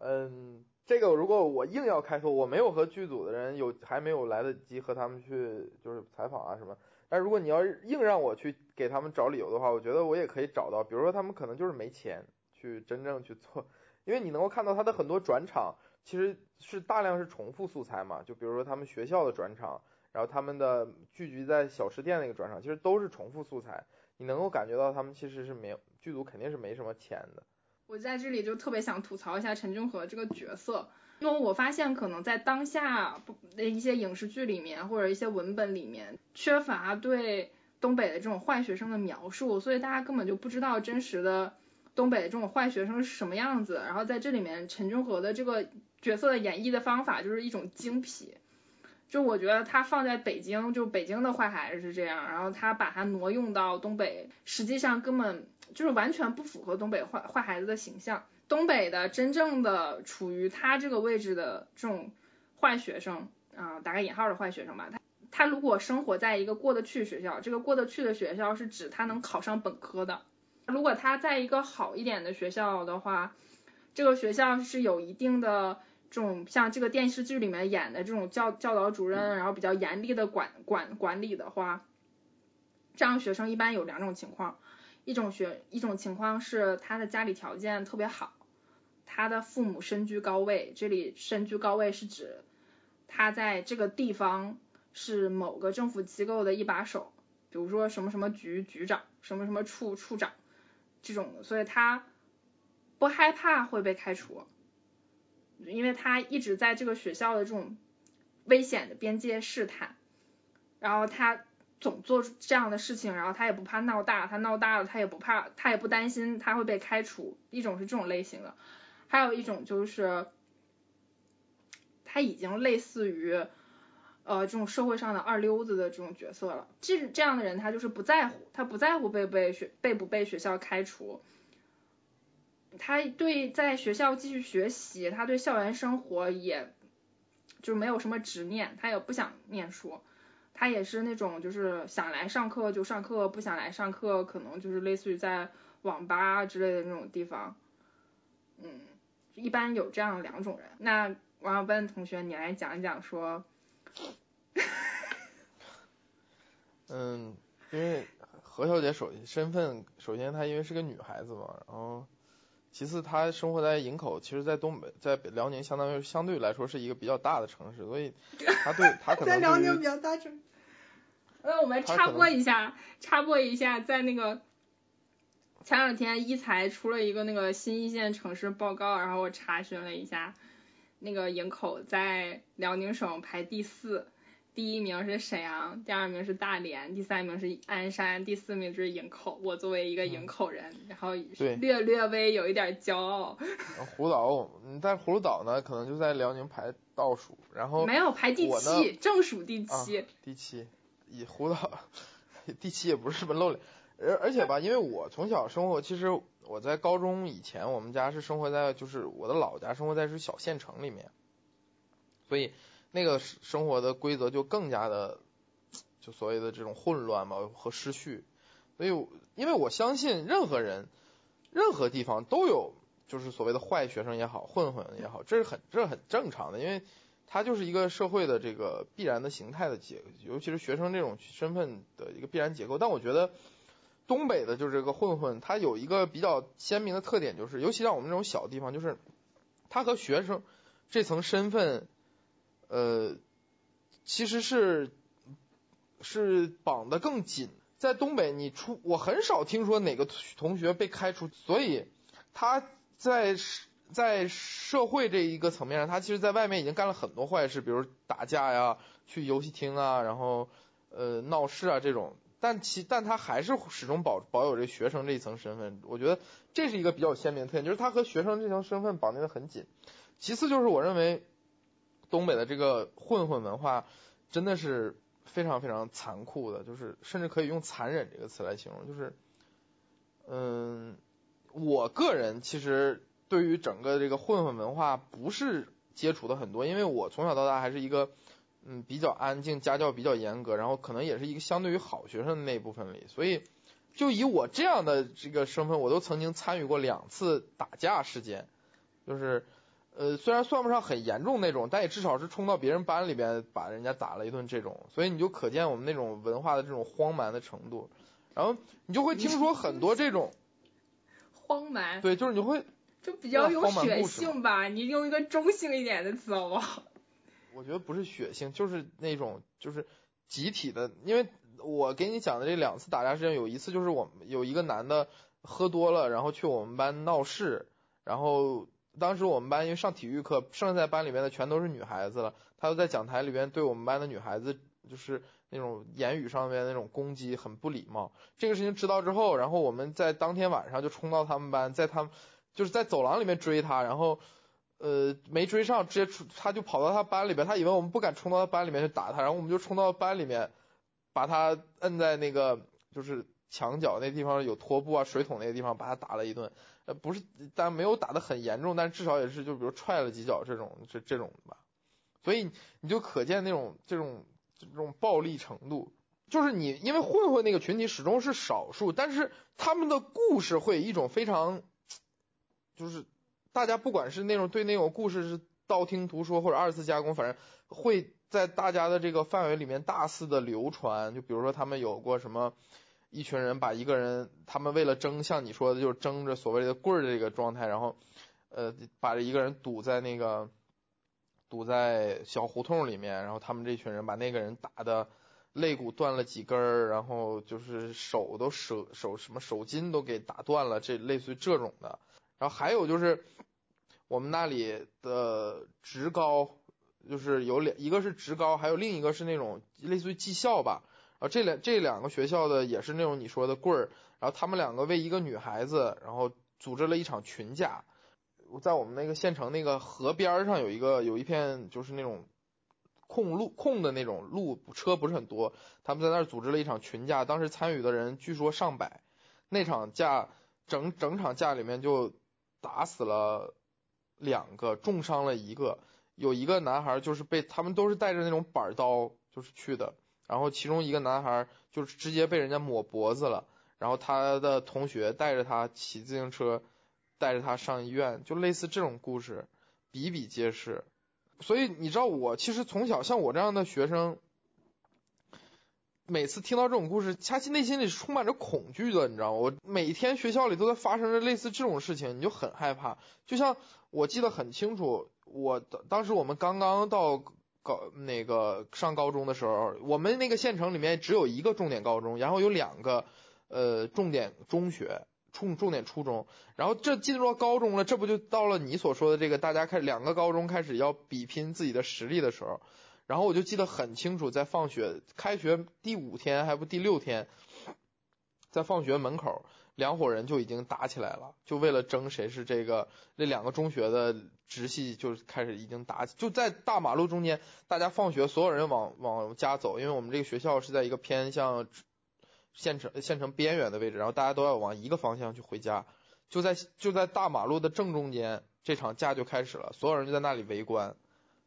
嗯，这个如果我硬要开脱，我没有和剧组的人有还没有来得及和他们去就是采访啊什么。但如果你要硬让我去给他们找理由的话，我觉得我也可以找到，比如说他们可能就是没钱去真正去做，因为你能够看到他的很多转场其实是大量是重复素材嘛，就比如说他们学校的转场，然后他们的聚集在小吃店那个转场，其实都是重复素材，你能够感觉到他们其实是没有剧组肯定是没什么钱的。我在这里就特别想吐槽一下陈俊和这个角色。因为我发现，可能在当下的一些影视剧里面，或者一些文本里面，缺乏对东北的这种坏学生的描述，所以大家根本就不知道真实的东北的这种坏学生是什么样子。然后在这里面，陈君和的这个角色的演绎的方法就是一种精辟，就我觉得他放在北京，就北京的坏孩子是这样，然后他把它挪用到东北，实际上根本就是完全不符合东北坏坏孩子的形象。东北的真正的处于他这个位置的这种坏学生啊，打个引号的坏学生吧，他他如果生活在一个过得去学校，这个过得去的学校是指他能考上本科的。如果他在一个好一点的学校的话，这个学校是有一定的这种像这个电视剧里面演的这种教教导主任，然后比较严厉的管管管理的话，这样学生一般有两种情况。一种学一种情况是他的家里条件特别好，他的父母身居高位，这里身居高位是指他在这个地方是某个政府机构的一把手，比如说什么什么局局长，什么什么处处长这种，所以他不害怕会被开除，因为他一直在这个学校的这种危险的边界试探，然后他总做这样的事情，然后他也不怕闹大，他闹大了他也不怕，他也不担心他会被开除，一种是这种类型的，还有一种就是他已经类似于。呃，这种社会上的二流子的这种角色了，这这样的人他就是不在乎，他不在乎被被学被不被学校开除，他对在学校继续学习，他对校园生活也，就没有什么执念，他也不想念书，他也是那种就是想来上课就上课，不想来上课可能就是类似于在网吧之类的那种地方，嗯，一般有这样两种人。那王小笨同学，你来讲一讲说。[LAUGHS] 嗯，因为何小姐首身份，首先她因为是个女孩子嘛，然后其次他生活在营口，其实，在东北，在辽宁，相当于相对来说是一个比较大的城市，所以他对他可能在辽宁比较大城。那我们插播一下，插播一下，在那个前两天一财出了一个那个新一线城市报告，然后我查询了一下，那个营口在辽宁省排第四。第一名是沈阳，第二名是大连，第三名是鞍山，第四名就是营口。我作为一个营口人，然后略略微有一点骄傲。葫芦岛，但葫芦岛呢，可能就在辽宁排倒数，然后没有排第七，正数第七。第七，以葫芦岛第七也不是什么露脸，而而且吧，因为我从小生活，其实我在高中以前，我们家是生活在就是我的老家，生活在是小县城里面，所以。那个生活的规则就更加的，就所谓的这种混乱嘛和失序，所以因为我相信任何人，任何地方都有就是所谓的坏学生也好，混混也好，这是很这是很正常的，因为它就是一个社会的这个必然的形态的结，尤其是学生这种身份的一个必然结构。但我觉得东北的就是这个混混，他有一个比较鲜明的特点，就是尤其像我们这种小地方，就是他和学生这层身份。呃，其实是是绑得更紧。在东北，你出我很少听说哪个同学被开除，所以他在在社会这一个层面上，他其实在外面已经干了很多坏事，比如打架呀、去游戏厅啊，然后呃闹事啊这种。但其但他还是始终保保有这学生这一层身份。我觉得这是一个比较鲜明的特点，就是他和学生这层身份绑定的很紧。其次就是我认为。东北的这个混混文化真的是非常非常残酷的，就是甚至可以用残忍这个词来形容。就是，嗯，我个人其实对于整个这个混混文化不是接触的很多，因为我从小到大还是一个嗯比较安静、家教比较严格，然后可能也是一个相对于好学生的那部分里，所以就以我这样的这个身份，我都曾经参与过两次打架事件，就是。呃，虽然算不上很严重那种，但也至少是冲到别人班里边把人家打了一顿这种，所以你就可见我们那种文化的这种荒蛮的程度。然后你就会听说很多这种 [LAUGHS] 荒蛮，对，就是你会就比较有血性吧？你用一个中性一点的词好不好？[LAUGHS] 我觉得不是血性，就是那种就是集体的，因为我给你讲的这两次打架事件，有一次就是我们有一个男的喝多了，然后去我们班闹事，然后。当时我们班因为上体育课，剩下在班里面的全都是女孩子了。他就在讲台里边对我们班的女孩子，就是那种言语上面那种攻击，很不礼貌。这个事情知道之后，然后我们在当天晚上就冲到他们班，在他们就是在走廊里面追他，然后呃没追上，直接出他就跑到他班里边，他以为我们不敢冲到他班里面去打他，然后我们就冲到班里面，把他摁在那个就是墙角那地方有拖布啊水桶那个地方，把他打了一顿。呃，不是，但没有打得很严重，但至少也是就比如踹了几脚这种，这这种吧。所以你就可见那种这种这种暴力程度，就是你因为混混那个群体始终是少数，但是他们的故事会一种非常，就是大家不管是那种对那种故事是道听途说或者二次加工，反正会在大家的这个范围里面大肆的流传。就比如说他们有过什么。一群人把一个人，他们为了争，像你说的，就是争着所谓的棍儿这个状态，然后，呃，把这一个人堵在那个，堵在小胡同里面，然后他们这群人把那个人打的，肋骨断了几根儿，然后就是手都手手什么手筋都给打断了，这类似于这种的。然后还有就是我们那里的职高，就是有两一个是职高，还有另一个是那种类似于技校吧。然后这两这两个学校的也是那种你说的棍儿，然后他们两个为一个女孩子，然后组织了一场群架。在我们那个县城那个河边上有一个有一片就是那种空路空的那种路，车不是很多，他们在那儿组织了一场群架，当时参与的人据说上百。那场架整整场架里面就打死了两个，重伤了一个，有一个男孩就是被他们都是带着那种板刀就是去的，然后其中一个男孩就是直接被人家抹脖子了，然后他的同学带着他骑自行车。带着他上医院，就类似这种故事比比皆是。所以你知道，我其实从小像我这样的学生，每次听到这种故事，恰其内心里是充满着恐惧的。你知道吗？我每天学校里都在发生着类似这种事情，你就很害怕。就像我记得很清楚，我当时我们刚刚到高那个上高中的时候，我们那个县城里面只有一个重点高中，然后有两个呃重点中学。重重点初中，然后这进入到高中了，这不就到了你所说的这个大家开两个高中开始要比拼自己的实力的时候，然后我就记得很清楚，在放学开学第五天还不第六天，在放学门口两伙人就已经打起来了，就为了争谁是这个那两个中学的直系，就开始已经打起，就在大马路中间，大家放学所有人往往家走，因为我们这个学校是在一个偏向。县城县城边缘的位置，然后大家都要往一个方向去回家，就在就在大马路的正中间，这场架就开始了，所有人就在那里围观。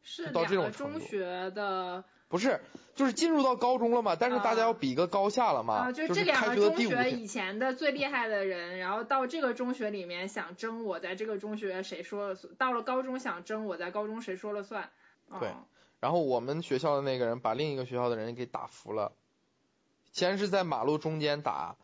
是到这种中学的？不是，就是进入到高中了嘛，但是大家要比个高下了嘛。啊，就是这两个中学以前的最厉害的人，然后到这个中学里面想争我在这个中学谁说了算，到了高中想争我在高中谁说了算。对，然后我们学校的那个人把另一个学校的人给打服了。先是在马路中间打，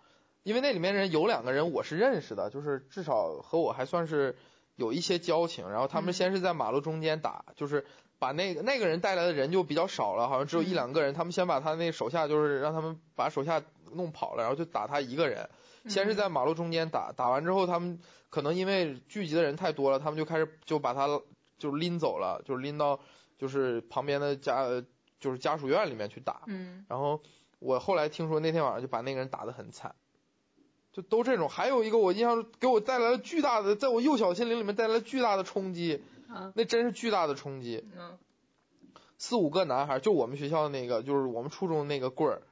因为那里面人有两个人我是认识的，就是至少和我还算是有一些交情。然后他们先是在马路中间打，就是把那个那个人带来的人就比较少了，好像只有一两个人。他们先把他那手下就是让他们把手下弄跑了，然后就打他一个人。先是在马路中间打，打完之后他们可能因为聚集的人太多了，他们就开始就把他就拎走了，就是拎到就是旁边的家就是家属院里面去打。嗯，然后。我后来听说那天晚上就把那个人打得很惨，就都这种。还有一个我印象给我带来了巨大的，在我幼小心灵里面带来了巨大的冲击，那真是巨大的冲击。四五个男孩，就我们学校的那个，就是我们初中那个棍儿，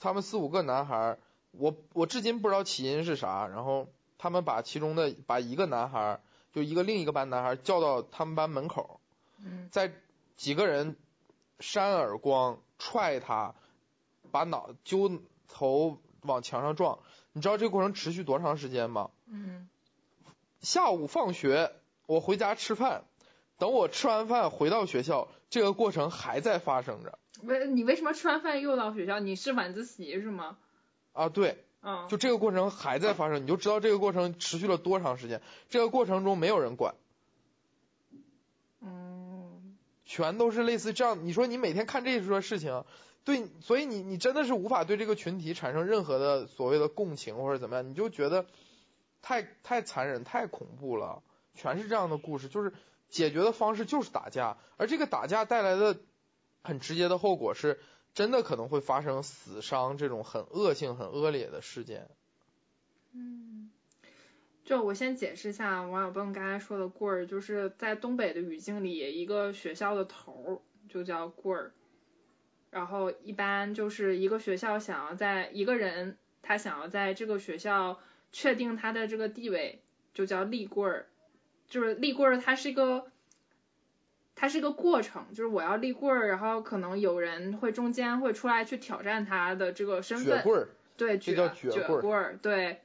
他们四五个男孩，我我至今不知道起因是啥。然后他们把其中的把一个男孩，就一个另一个班男孩叫到他们班门口，在几个人扇耳光、踹他。把脑揪头往墙上撞，你知道这个过程持续多长时间吗？嗯。下午放学，我回家吃饭，等我吃完饭回到学校，这个过程还在发生着。为你为什么吃完饭又到学校？你是晚自习是吗？啊，对。嗯。就这个过程还在发生，你就知道这个过程持续了多长时间。这个过程中没有人管。嗯。全都是类似这样，你说你每天看这些事情。对，所以你你真的是无法对这个群体产生任何的所谓的共情或者怎么样，你就觉得太太残忍、太恐怖了，全是这样的故事，就是解决的方式就是打架，而这个打架带来的很直接的后果是，真的可能会发生死伤这种很恶性、很恶劣的事件。嗯，就我先解释一下王小蹦刚才说的“棍儿”，就是在东北的语境里，一个学校的头就叫棍儿。然后一般就是一个学校想要在一个人他想要在这个学校确定他的这个地位，就叫立棍儿，就是立棍儿，它是一个，它是一个过程，就是我要立棍儿，然后可能有人会中间会出来去挑战他的这个身份，对，这叫撅棍儿，对。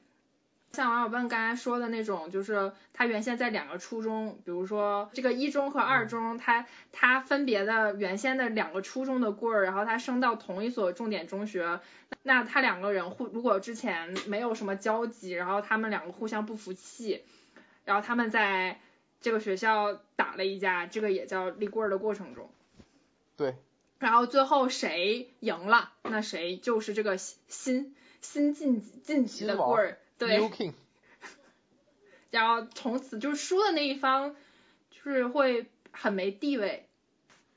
像王小笨刚才说的那种，就是他原先在两个初中，比如说这个一中和二中，他他分别的原先的两个初中的棍儿，然后他升到同一所重点中学，那他两个人互如果之前没有什么交集，然后他们两个互相不服气，然后他们在这个学校打了一架，这个也叫立棍儿的过程中。对。然后最后谁赢了，那谁就是这个新新晋晋级的棍儿，对。然后从此就是输的那一方，就是会很没地位。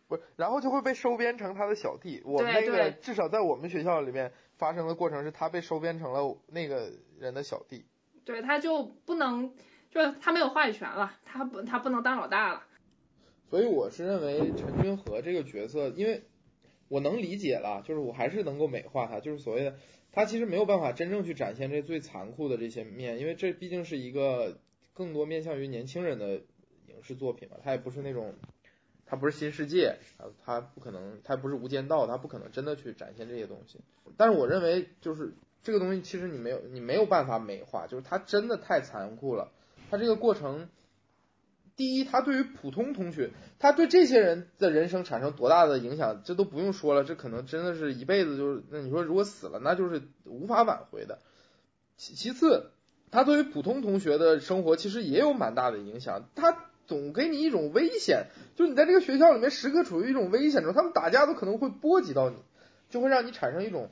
不，然后就会被收编成他的小弟。我们那个至少在我们学校里面发生的过程是，他被收编成了那个人的小弟。对，他就不能，就他没有话语权了，他不，他不能当老大了。所以我是认为陈君和这个角色，因为我能理解了，就是我还是能够美化他，就是所谓的他其实没有办法真正去展现这最残酷的这些面，因为这毕竟是一个更多面向于年轻人的影视作品嘛，他也不是那种。他不是新世界啊，他不可能，他不是无间道，他不可能真的去展现这些东西。但是我认为，就是这个东西其实你没有，你没有办法美化，就是它真的太残酷了。它这个过程，第一，它对于普通同学，他对这些人的人生产生多大的影响，这都不用说了，这可能真的是一辈子就是，那你说如果死了，那就是无法挽回的。其其次，他对于普通同学的生活其实也有蛮大的影响，他。总给你一种危险，就是你在这个学校里面时刻处于一种危险中，他们打架都可能会波及到你，就会让你产生一种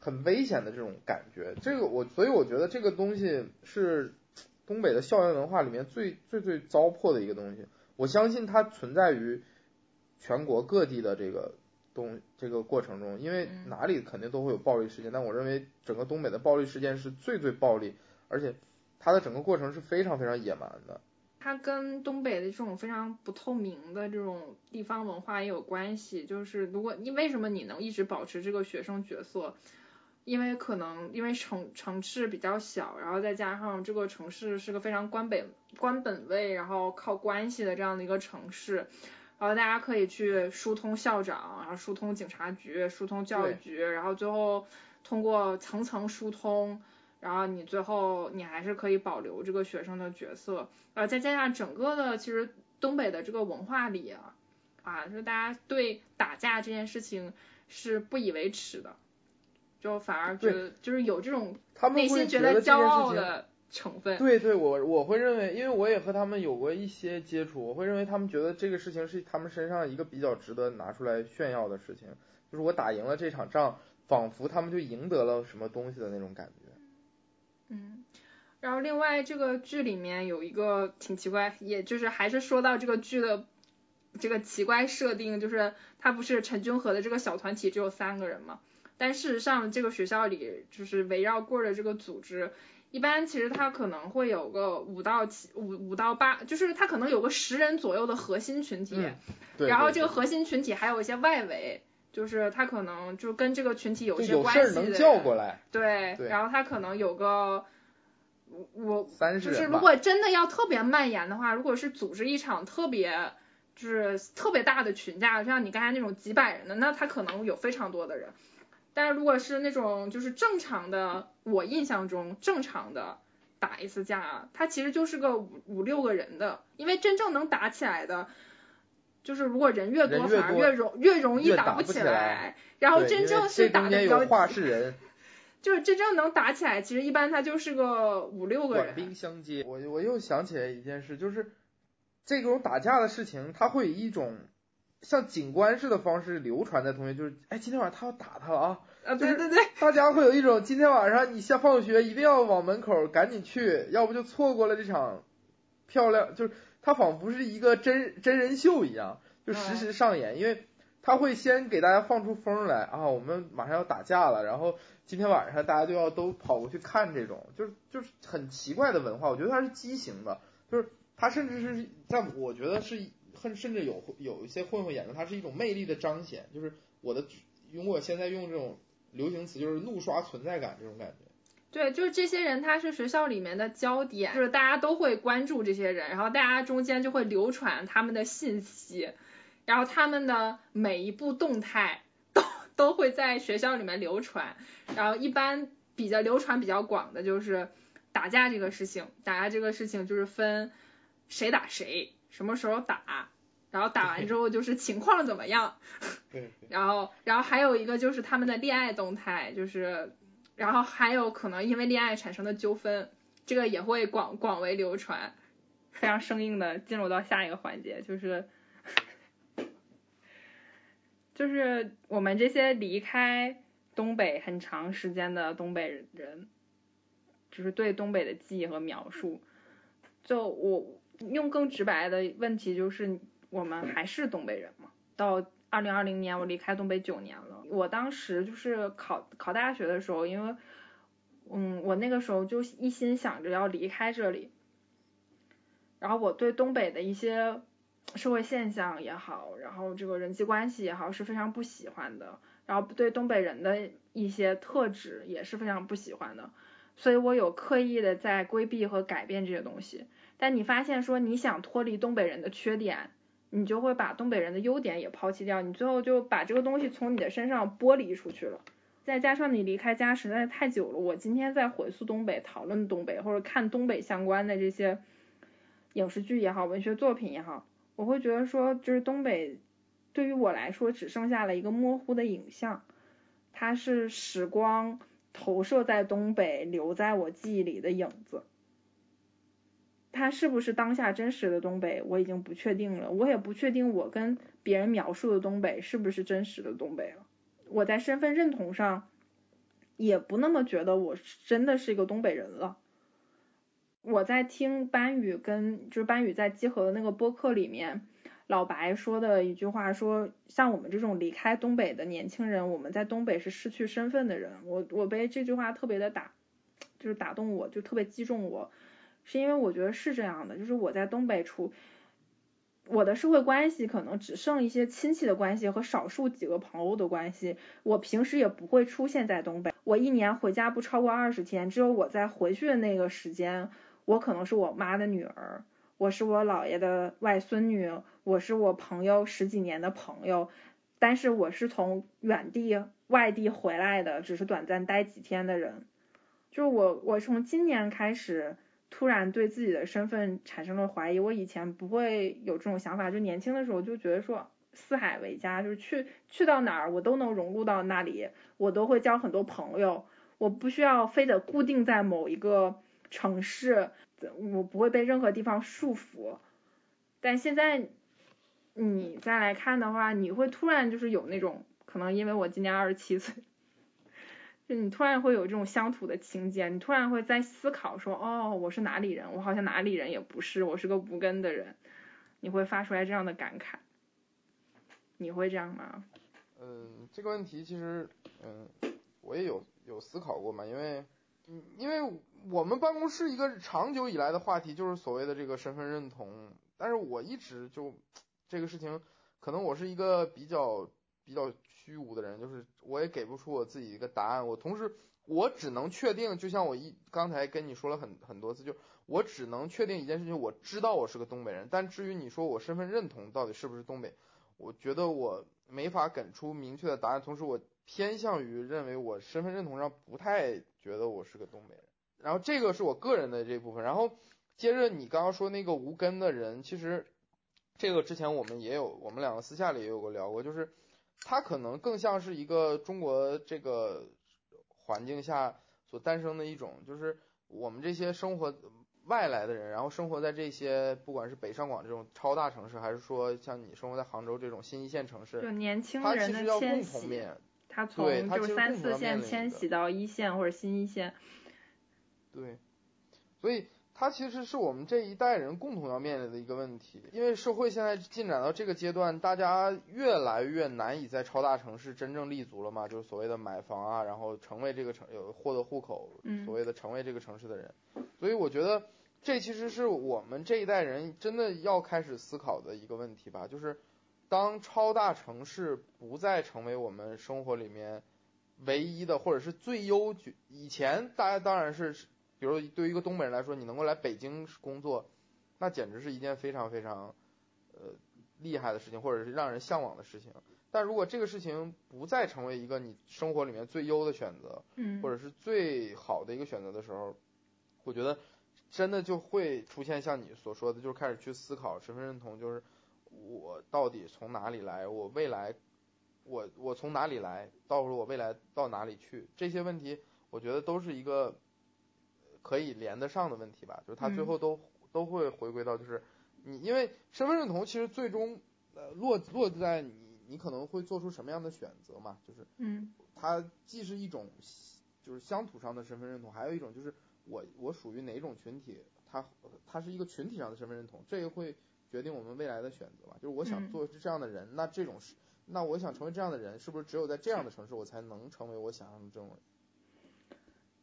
很危险的这种感觉。这个我，所以我觉得这个东西是东北的校园文化里面最最最糟粕的一个东西。我相信它存在于全国各地的这个东这个过程中，因为哪里肯定都会有暴力事件，但我认为整个东北的暴力事件是最最暴力，而且它的整个过程是非常非常野蛮的。它跟东北的这种非常不透明的这种地方文化也有关系。就是如果你为什么你能一直保持这个学生角色？因为可能因为城城市比较小，然后再加上这个城市是个非常官本官本位，然后靠关系的这样的一个城市，然后大家可以去疏通校长，然后疏通警察局，疏通教育局，然后最后通过层层疏通。然后你最后你还是可以保留这个学生的角色，呃，再加上整个的其实东北的这个文化里啊，啊，就大家对打架这件事情是不以为耻的，就反而觉得就是有这种内心觉得骄傲的成分。对对，我我会认为，因为我也和他们有过一些接触，我会认为他们觉得这个事情是他们身上一个比较值得拿出来炫耀的事情，就是我打赢了这场仗，仿佛他们就赢得了什么东西的那种感觉。嗯，然后另外这个剧里面有一个挺奇怪，也就是还是说到这个剧的这个奇怪设定，就是他不是陈君和的这个小团体只有三个人嘛？但事实上这个学校里就是围绕棍儿的这个组织，一般其实他可能会有个五到七五五到八，就是他可能有个十人左右的核心群体，然后这个核心群体还有一些外围。就是他可能就跟这个群体有些关系的，对，然后他可能有个我，三就是如果真的要特别蔓延的话，如果是组织一场特别就是特别大的群架，像你刚才那种几百人的，那他可能有非常多的人。但是如果是那种就是正常的，我印象中正常的打一次架，他其实就是个五五六个人的，因为真正能打起来的。就是如果人越多，反而越容越容易打不起来。然后真正是打的比较，[LAUGHS] 就是真正能打起来，其实一般他就是个五六个人。短兵相接，我我又想起来一件事，就是这种打架的事情，他会以一种像警官式的方式流传在同学，就是哎，今天晚上他要打他了啊！啊，对对对，大家会有一种今天晚上你下放学一定要往门口赶紧去，要不就错过了这场漂亮，就是。他仿佛是一个真真人秀一样，就实时上演，因为他会先给大家放出风来啊，我们马上要打架了，然后今天晚上大家就要都跑过去看这种，就是就是很奇怪的文化，我觉得它是畸形的，就是它甚至是在我觉得是很甚至有有一些混混眼中，它是一种魅力的彰显，就是我的用我现在用这种流行词就是怒刷存在感这种感觉。对，就是这些人，他是学校里面的焦点，就是大家都会关注这些人，然后大家中间就会流传他们的信息，然后他们的每一步动态都都会在学校里面流传，然后一般比较流传比较广的就是打架这个事情，打架这个事情就是分谁打谁，什么时候打，然后打完之后就是情况怎么样，[LAUGHS] 对，然后然后还有一个就是他们的恋爱动态，就是。然后还有可能因为恋爱产生的纠纷，这个也会广广为流传，非常生硬的进入到下一个环节，就是就是我们这些离开东北很长时间的东北人，就是对东北的记忆和描述。就我用更直白的问题，就是我们还是东北人吗？到二零二零年，我离开东北九年了。我当时就是考考大学的时候，因为，嗯，我那个时候就一心想着要离开这里，然后我对东北的一些。社会现象也好，然后这个人际关系也好，是非常不喜欢的。然后对东北人的一些特质也是非常不喜欢的。所以我有刻意的在规避和改变这些东西。但你发现说你想脱离东北人的缺点，你就会把东北人的优点也抛弃掉，你最后就把这个东西从你的身上剥离出去了。再加上你离开家实在太久了，我今天在回溯东北、讨论东北或者看东北相关的这些影视剧也好、文学作品也好。我会觉得说，就是东北，对于我来说只剩下了一个模糊的影像，它是时光投射在东北，留在我记忆里的影子。它是不是当下真实的东北，我已经不确定了。我也不确定我跟别人描述的东北是不是真实的东北了。我在身份认同上，也不那么觉得我真的是一个东北人了。我在听班宇跟就是班宇在集合的那个播客里面，老白说的一句话说，像我们这种离开东北的年轻人，我们在东北是失去身份的人。我我被这句话特别的打，就是打动我，就特别击中我，是因为我觉得是这样的，就是我在东北处，我的社会关系可能只剩一些亲戚的关系和少数几个朋友的关系，我平时也不会出现在东北，我一年回家不超过二十天，只有我在回去的那个时间。我可能是我妈的女儿，我是我姥爷的外孙女，我是我朋友十几年的朋友，但是我是从远地外地回来的，只是短暂待几天的人。就是我，我从今年开始突然对自己的身份产生了怀疑。我以前不会有这种想法，就年轻的时候就觉得说四海为家，就是去去到哪儿我都能融入到那里，我都会交很多朋友，我不需要非得固定在某一个。城市，我不会被任何地方束缚。但现在你再来看的话，你会突然就是有那种可能，因为我今年二十七岁，就你突然会有这种乡土的情节，你突然会在思考说，哦，我是哪里人？我好像哪里人也不是，我是个无根的人。你会发出来这样的感慨，你会这样吗？嗯，这个问题其实，嗯，我也有有思考过嘛，因为。因为我们办公室一个长久以来的话题就是所谓的这个身份认同，但是我一直就这个事情，可能我是一个比较比较虚无的人，就是我也给不出我自己一个答案。我同时我只能确定，就像我一刚才跟你说了很很多次，就我只能确定一件事情，我知道我是个东北人，但至于你说我身份认同到底是不是东北，我觉得我没法给出明确的答案。同时我。偏向于认为我身份认同上不太觉得我是个东北人，然后这个是我个人的这部分。然后接着你刚刚说那个无根的人，其实这个之前我们也有，我们两个私下里也有过聊过，就是他可能更像是一个中国这个环境下所诞生的一种，就是我们这些生活外来的人，然后生活在这些不管是北上广这种超大城市，还是说像你生活在杭州这种新一线城市，就年轻人的迁徙。他从就是三四线迁徙到一线或者新一线，对，所以它其实是我们这一代人共同要面临的一个问题。因为社会现在进展到这个阶段，大家越来越难以在超大城市真正立足了嘛，就是所谓的买房啊，然后成为这个城有获得户口，所谓的成为这个城市的人。所以我觉得这其实是我们这一代人真的要开始思考的一个问题吧，就是。当超大城市不再成为我们生活里面唯一的或者是最优决，以前大家当然是，比如对于一个东北人来说，你能够来北京工作，那简直是一件非常非常呃厉害的事情，或者是让人向往的事情。但如果这个事情不再成为一个你生活里面最优的选择，嗯，或者是最好的一个选择的时候，我觉得真的就会出现像你所说的，就是开始去思考身份认同，就是。我到底从哪里来？我未来，我我从哪里来？到时候我未来到哪里去？这些问题，我觉得都是一个可以连得上的问题吧。就是他最后都都会回归到，就是你因为身份认同其实最终呃落落在你你可能会做出什么样的选择嘛？就是，嗯，它既是一种就是乡土上的身份认同，还有一种就是我我属于哪种群体，它它是一个群体上的身份认同，这个会决定我们未来的选择嘛？就是我想嗯做这样的人，那这种是，那我想成为这样的人，是不是只有在这样的城市我才能成为我想象的这种人？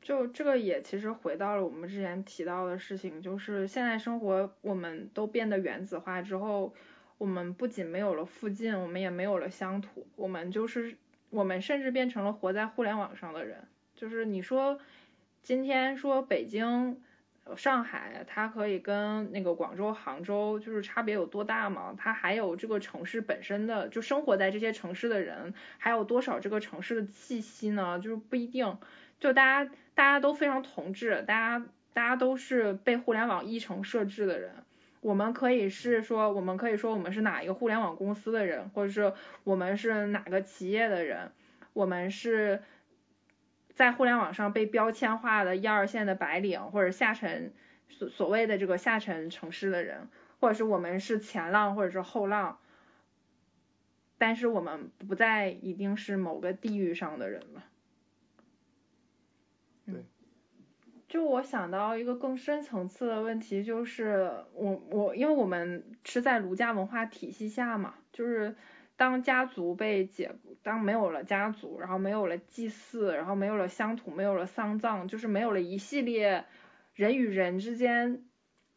就这个也其实回到了我们之前提到的事情，就是现在生活我们都变得原子化之后，我们不仅没有了附近，我们也没有了乡土，我们就是我们甚至变成了活在互联网上的人。就是你说今天说北京、上海，它可以跟那个广州、杭州就是差别有多大吗？它还有这个城市本身的，就生活在这些城市的人，还有多少这个城市的气息呢？就是不一定。就大家大家都非常同质，大家大家都是被互联网议程设置的人。我们可以是说，我们可以说我们是哪一个互联网公司的人，或者是我们是哪个企业的人，我们是在互联网上被标签化的一二线的白领，或者下沉所所谓的这个下沉城市的人，或者是我们是前浪或者是后浪，但是我们不再一定是某个地域上的人了。对，就我想到一个更深层次的问题，就是我我因为我们是在儒家文化体系下嘛，就是当家族被解，当没有了家族，然后没有了祭祀，然后没有了乡土，没有了丧葬，就是没有了一系列人与人之间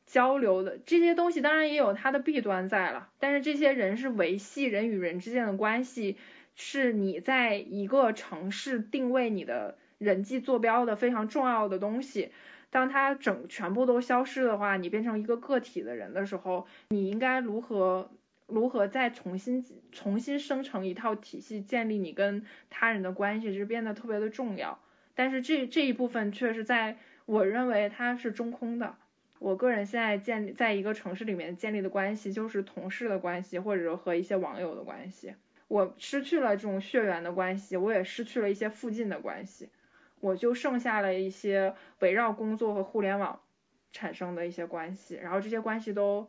交流的这些东西，当然也有它的弊端在了，但是这些人是维系人与人之间的关系，是你在一个城市定位你的人际坐标的非常重要的东西。当它整全部都消失的话，你变成一个个体的人的时候，你应该如何如何再重新重新生成一套体系，建立你跟他人的关系，这变得特别的重要。但是这这一部分却是在我认为它是中空的。我个人现在建立在一个城市里面建立的关系，就是同事的关系，或者和一些网友的关系。我失去了这种血缘的关系，我也失去了一些附近的关系，我就剩下了一些围绕工作和互联网产生的一些关系，然后这些关系都，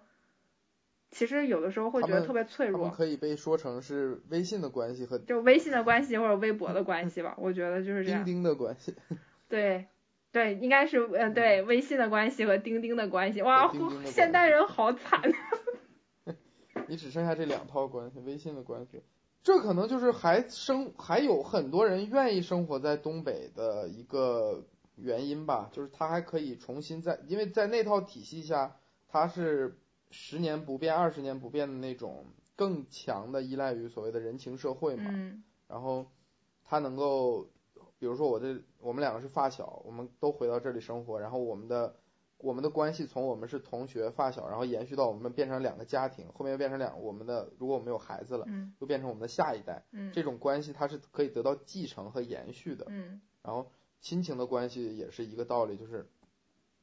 其实有的时候会觉得特别脆弱。可以被说成是微信的关系和就微信的关系或者微博的关系吧，我觉得就是这样。钉钉的关系。[LAUGHS] 对，对，应该是呃对微信的关系和钉钉的关系。哇，和钉钉现代人好惨。[LAUGHS] 你只剩下这两套关系，微信的关系，这可能就是还生还有很多人愿意生活在东北的一个原因吧，就是他还可以重新在，因为在那套体系下，他是十年不变、二十年不变的那种更强的依赖于所谓的人情社会嘛，嗯。然后他能够，比如说我这我们两个是发小，我们都回到这里生活，然后我们的我们的关系从我们是同学发小，然后延续到我们变成两个家庭，后面又变成两我们的，如果我们有孩子了，嗯又变成我们的下一代，嗯这种关系它是可以得到继承和延续的。嗯然后亲情的关系也是一个道理，就是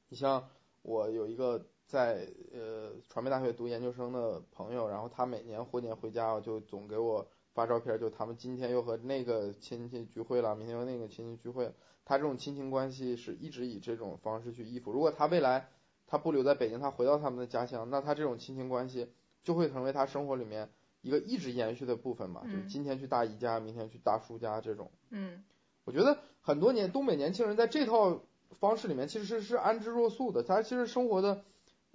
你像我有一个在呃传媒大学读研究生的朋友，然后他每年过年回家就总给我发照片，就他们今天又和那个亲戚聚会了，明天又那个亲戚聚会了。他这种亲情关系是一直以这种方式去依附。如果他未来他不留在北京，他回到他们的家乡，那他这种亲情关系就会成为他生活里面一个一直延续的部分嘛，就是嗯今天去大姨家，明天去大叔家这种。嗯我觉得很多年东北年轻人在这套方式里面其实是安之若素的，他其实生活的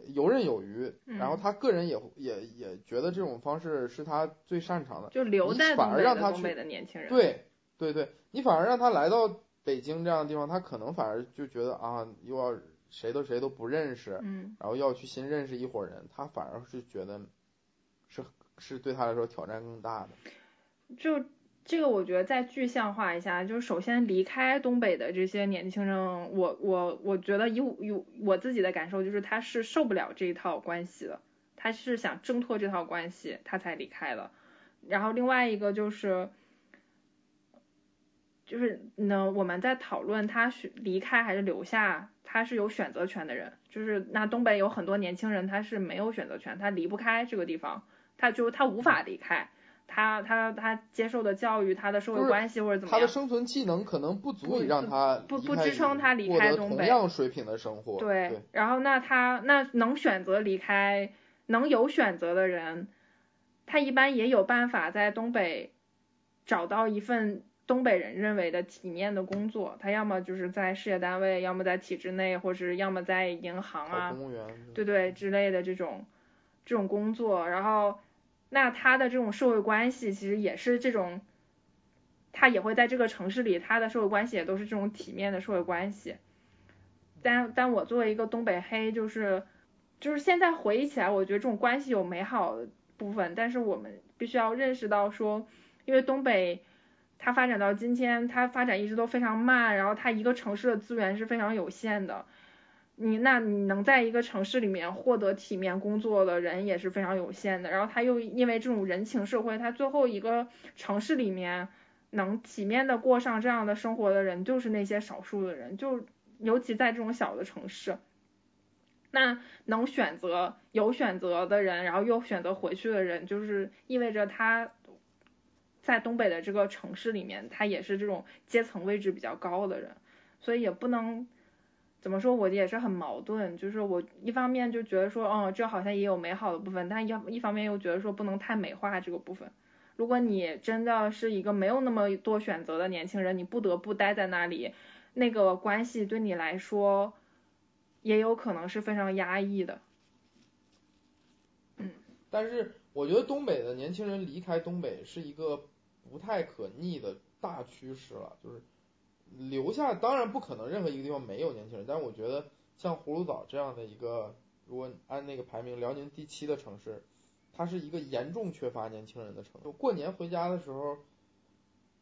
游刃有余，嗯然后他个人也也也觉得这种方式是他最擅长的。就留在反而让他东北的年轻人。对对对，你反而让他来到北京这样的地方，他可能反而就觉得啊，又要谁都谁都不认识，嗯然后要去新认识一伙人，他反而是觉得是是对他来说挑战更大的。就这个，我觉得再具象化一下，就是首先离开东北的这些年轻人，我我我觉得以以我自己的感受就是他是受不了这一套关系的，他是想挣脱这套关系，他才离开的。然后另外一个就是。就是呢，我们在讨论他选离开还是留下，他是有选择权的人。就是那东北有很多年轻人，他是没有选择权，他离不开这个地方，他就他无法离开。他他他接受的教育，他的社会关系或者怎么样，他的生存技能可能不足以让他不不支撑他离开东北同样水平的生活。对对，然后那他那能选择离开，能有选择的人，他一般也有办法在东北找到一份东北人认为的体面的工作，他要么就是在事业单位，要么在体制内，或是要么在银行啊，对对之类的这种这种工作，然后那他的这种社会关系其实也是这种，他也会在这个城市里，他的社会关系也都是这种体面的社会关系。但但我作为一个东北黑，就是就是现在回忆起来，我觉得这种关系有美好的部分，但是我们必须要认识到说，因为东北。它发展到今天，它发展一直都非常慢，然后它一个城市的资源是非常有限的。你那你能在一个城市里面获得体面工作的人也是非常有限的。然后他又因为这种人情社会，他最后一个城市里面能体面的过上这样的生活的人，就是那些少数的人，就尤其在这种小的城市，那能选择有选择的人，然后又选择回去的人，就是意味着他。在东北的这个城市里面，他也是这种阶层位置比较高的人，所以也不能怎么说，我也是很矛盾。就是我一方面就觉得说，嗯，这好像也有美好的部分，但一一方面又觉得说不能太美化这个部分。如果你真的是一个没有那么多选择的年轻人，你不得不待在那里，那个关系对你来说也有可能是非常压抑的。嗯，但是我觉得东北的年轻人离开东北是一个。不太可逆的大趋势了，就是留下，当然不可能任何一个地方没有年轻人，但我觉得像葫芦岛这样的一个，如果按那个排名，辽宁第七的城市，它是一个严重缺乏年轻人的城市。过年回家的时候，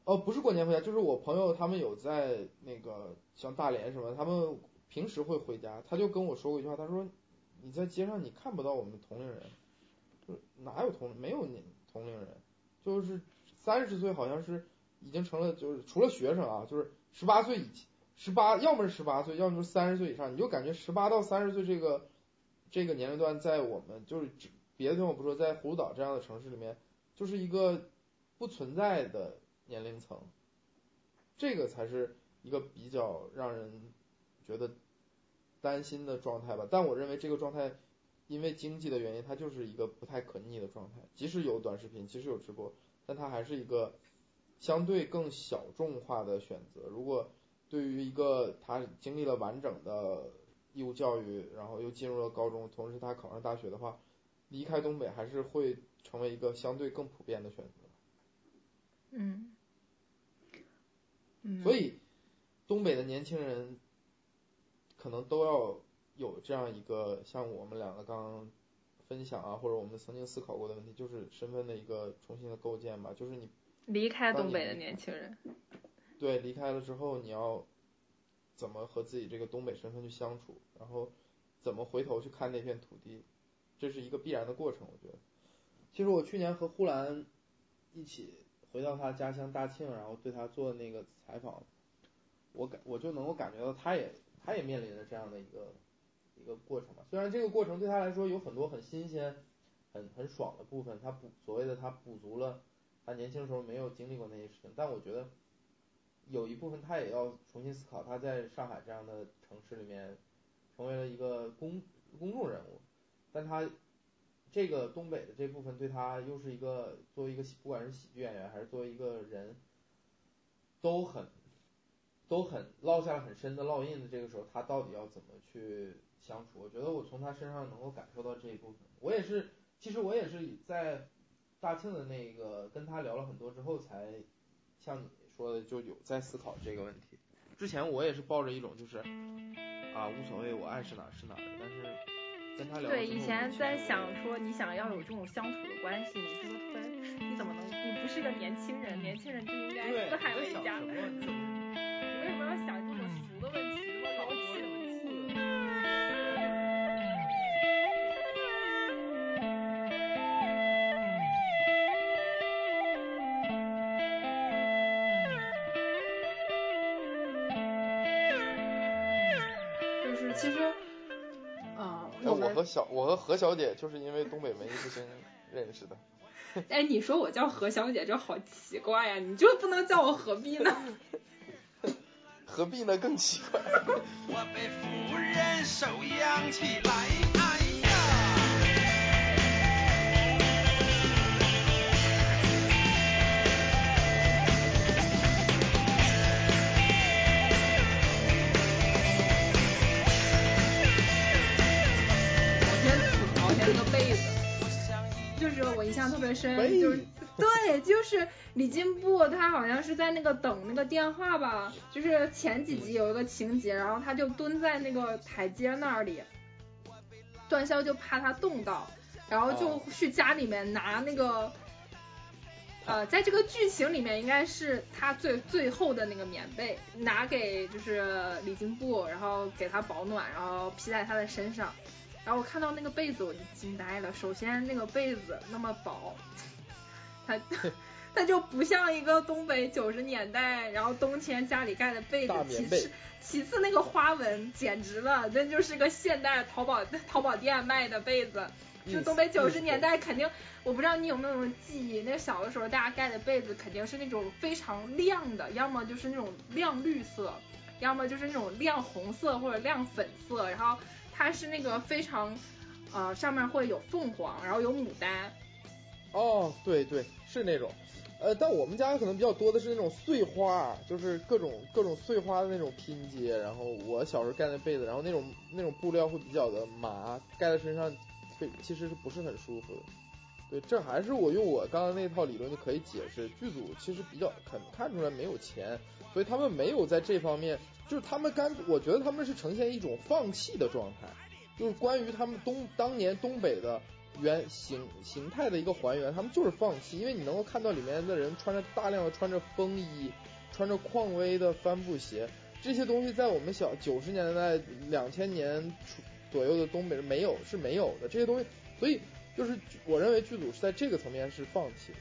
哦，不是过年回家，就是我朋友他们有在那个像大连什么，他们平时会回家，他就跟我说过一句话，他说你在街上你看不到我们同龄人，就哪有同没有年同龄人，就是。三十岁好像是已经成了，就是除了学生啊，就是十八岁以十八，要么是十八岁，要么就是三十岁以上，你就感觉十八到三十岁这个这个年龄段，在我们就是别的地方我不说，在葫芦岛这样的城市里面，就是一个不存在的年龄层，这个才是一个比较让人觉得担心的状态吧。但我认为这个状态，因为经济的原因，它就是一个不太可逆的状态，即使有短视频，即使有直播。但它还是一个相对更小众化的选择。如果对于一个他经历了完整的义务教育，然后又进入了高中，同时他考上大学的话，离开东北还是会成为一个相对更普遍的选择。嗯。所以，东北的年轻人可能都要有这样一个像我们两个刚刚。分享啊，或者我们曾经思考过的问题，就是身份的一个重新的构建吧。就是你离开东北的年轻人，对，离开了之后，你要怎么和自己这个东北身份去相处，然后怎么回头去看那片土地，这是一个必然的过程。我觉得，其实我去年和呼兰一起回到他家乡大庆，然后对他做那个采访，我感我就能够感觉到，他也他也面临着这样的一个。一个过程吧，虽然这个过程对他来说有很多很新鲜、很很爽的部分，他补所谓的他补足了他年轻时候没有经历过那些事情，但我觉得有一部分他也要重新思考，他在上海这样的城市里面成为了一个公公众人物，但他这个东北的这部分对他又是一个作为一个不管是喜剧演员还是作为一个人都很都很烙下了很深的烙印的这个时候，他到底要怎么去？相处，我觉得我从他身上能够感受到这一部分。我也是，其实我也是在大庆的那个跟他聊了很多之后，才像你说的就有在思考这个问题。之前我也是抱着一种就是啊无所谓，我爱是哪是哪的。但是跟他聊对，以前在想说你想要有这种相处的关系，你是不是特别？你怎么能？你不是个年轻人，年轻人就应该四海为家。你为什么要想这么俗的问题？就是其实，啊，那我和小我和何小姐就是因为东北文艺复兴认识的。[LAUGHS] 哎，你说我叫何小姐，这好奇怪呀！你就不能叫我何必呢？何必呢？更奇怪。我被夫人收养起来。印象特别深，就是。[LAUGHS] 对，就是李进步他好像是在那个等那个电话吧，就是前几集有一个情节，然后他就蹲在那个台阶那里，段霄就怕他冻到，然后就去家里面拿那个。呃，在这个剧情里面，应该是他最最后的那个棉被拿给就是李进步，然后给他保暖，然后披在他的身上。然后我看到那个被子，我就惊呆了。首先那个被子那么薄，它 [LAUGHS] 它就不像一个东北九十年代然后冬天家里盖的被子。其次，其次那个花纹简直了，那就是个现代淘宝 [LAUGHS] 淘宝店卖的被子。就东北九十年代肯定，我不知道你有没有记忆，那小的时候大家盖的被子肯定是那种非常亮的，要么就是那种亮绿色，要么就是那种亮红色或者亮粉色，然后它是那个非常，呃，上面会有凤凰，然后有牡丹。哦，对对，是那种，呃，但我们家可能比较多的是那种碎花，就是各种各种碎花的那种拼接，然后我小时候盖的被子，然后那种那种布料会比较的麻，盖在身上。其实是不是很舒服的？对，这还是我用我刚刚那套理论就可以解释。剧组其实比较很看出来没有钱，所以他们没有在这方面，就是他们干，我觉得他们是呈现一种放弃的状态。就是关于他们东当年东北的原形形态的一个还原，他们就是放弃，因为你能够看到里面的人穿着大量的穿着风衣，穿着匡威的帆布鞋，这些东西在我们小九十年代、两千年初。左右的东北人没有是没有的这些东西，所以就是我认为剧组是在这个层面是放弃的。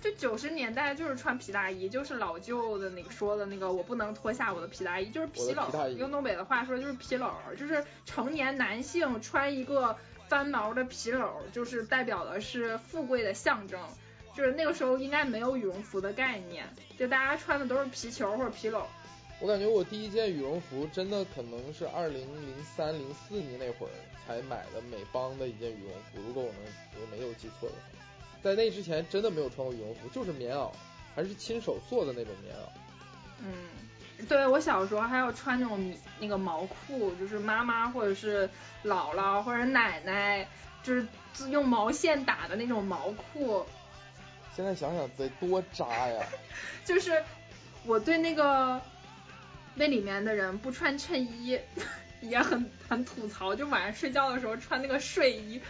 就九十年代就是穿皮大衣，就是老舅的那个说的那个我不能脱下我的皮大衣，就是皮篓。用东北的话说就是皮篓，就是成年男性穿一个翻毛的皮篓，就是代表的是富贵的象征。就是那个时候应该没有羽绒服的概念，就大家穿的都是皮球或者皮篓。我感觉我第一件羽绒服真的可能是二零零三零四年那会儿才买的美邦的一件羽绒服，如果我能我没有记错的话，在那之前真的没有穿过羽绒服，就是棉袄，还是亲手做的那种棉袄。嗯，对我小时候还要穿那种那个毛裤，就是妈妈或者是姥姥或者奶奶就是用毛线打的那种毛裤。现在想想得多渣呀！[LAUGHS] 就是我对那个。那里面的人不穿衬衣，[LAUGHS] 也很很吐槽，就晚上睡觉的时候穿那个睡衣，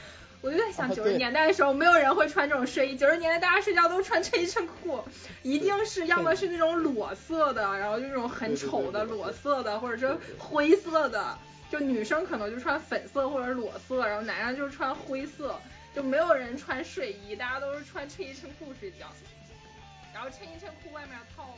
我就在想九十年代的时候没有人会穿这种睡衣，九十年代大家睡觉都穿衬衣衬裤，一定是要么是那种裸色的，然后就那种很丑的裸色的，或者是灰色的，就女生可能就穿粉色或者裸色，然后男生就穿灰色，就没有人穿睡衣，大家都是穿衬衣衬裤睡觉，然后衬衣衬裤外面套。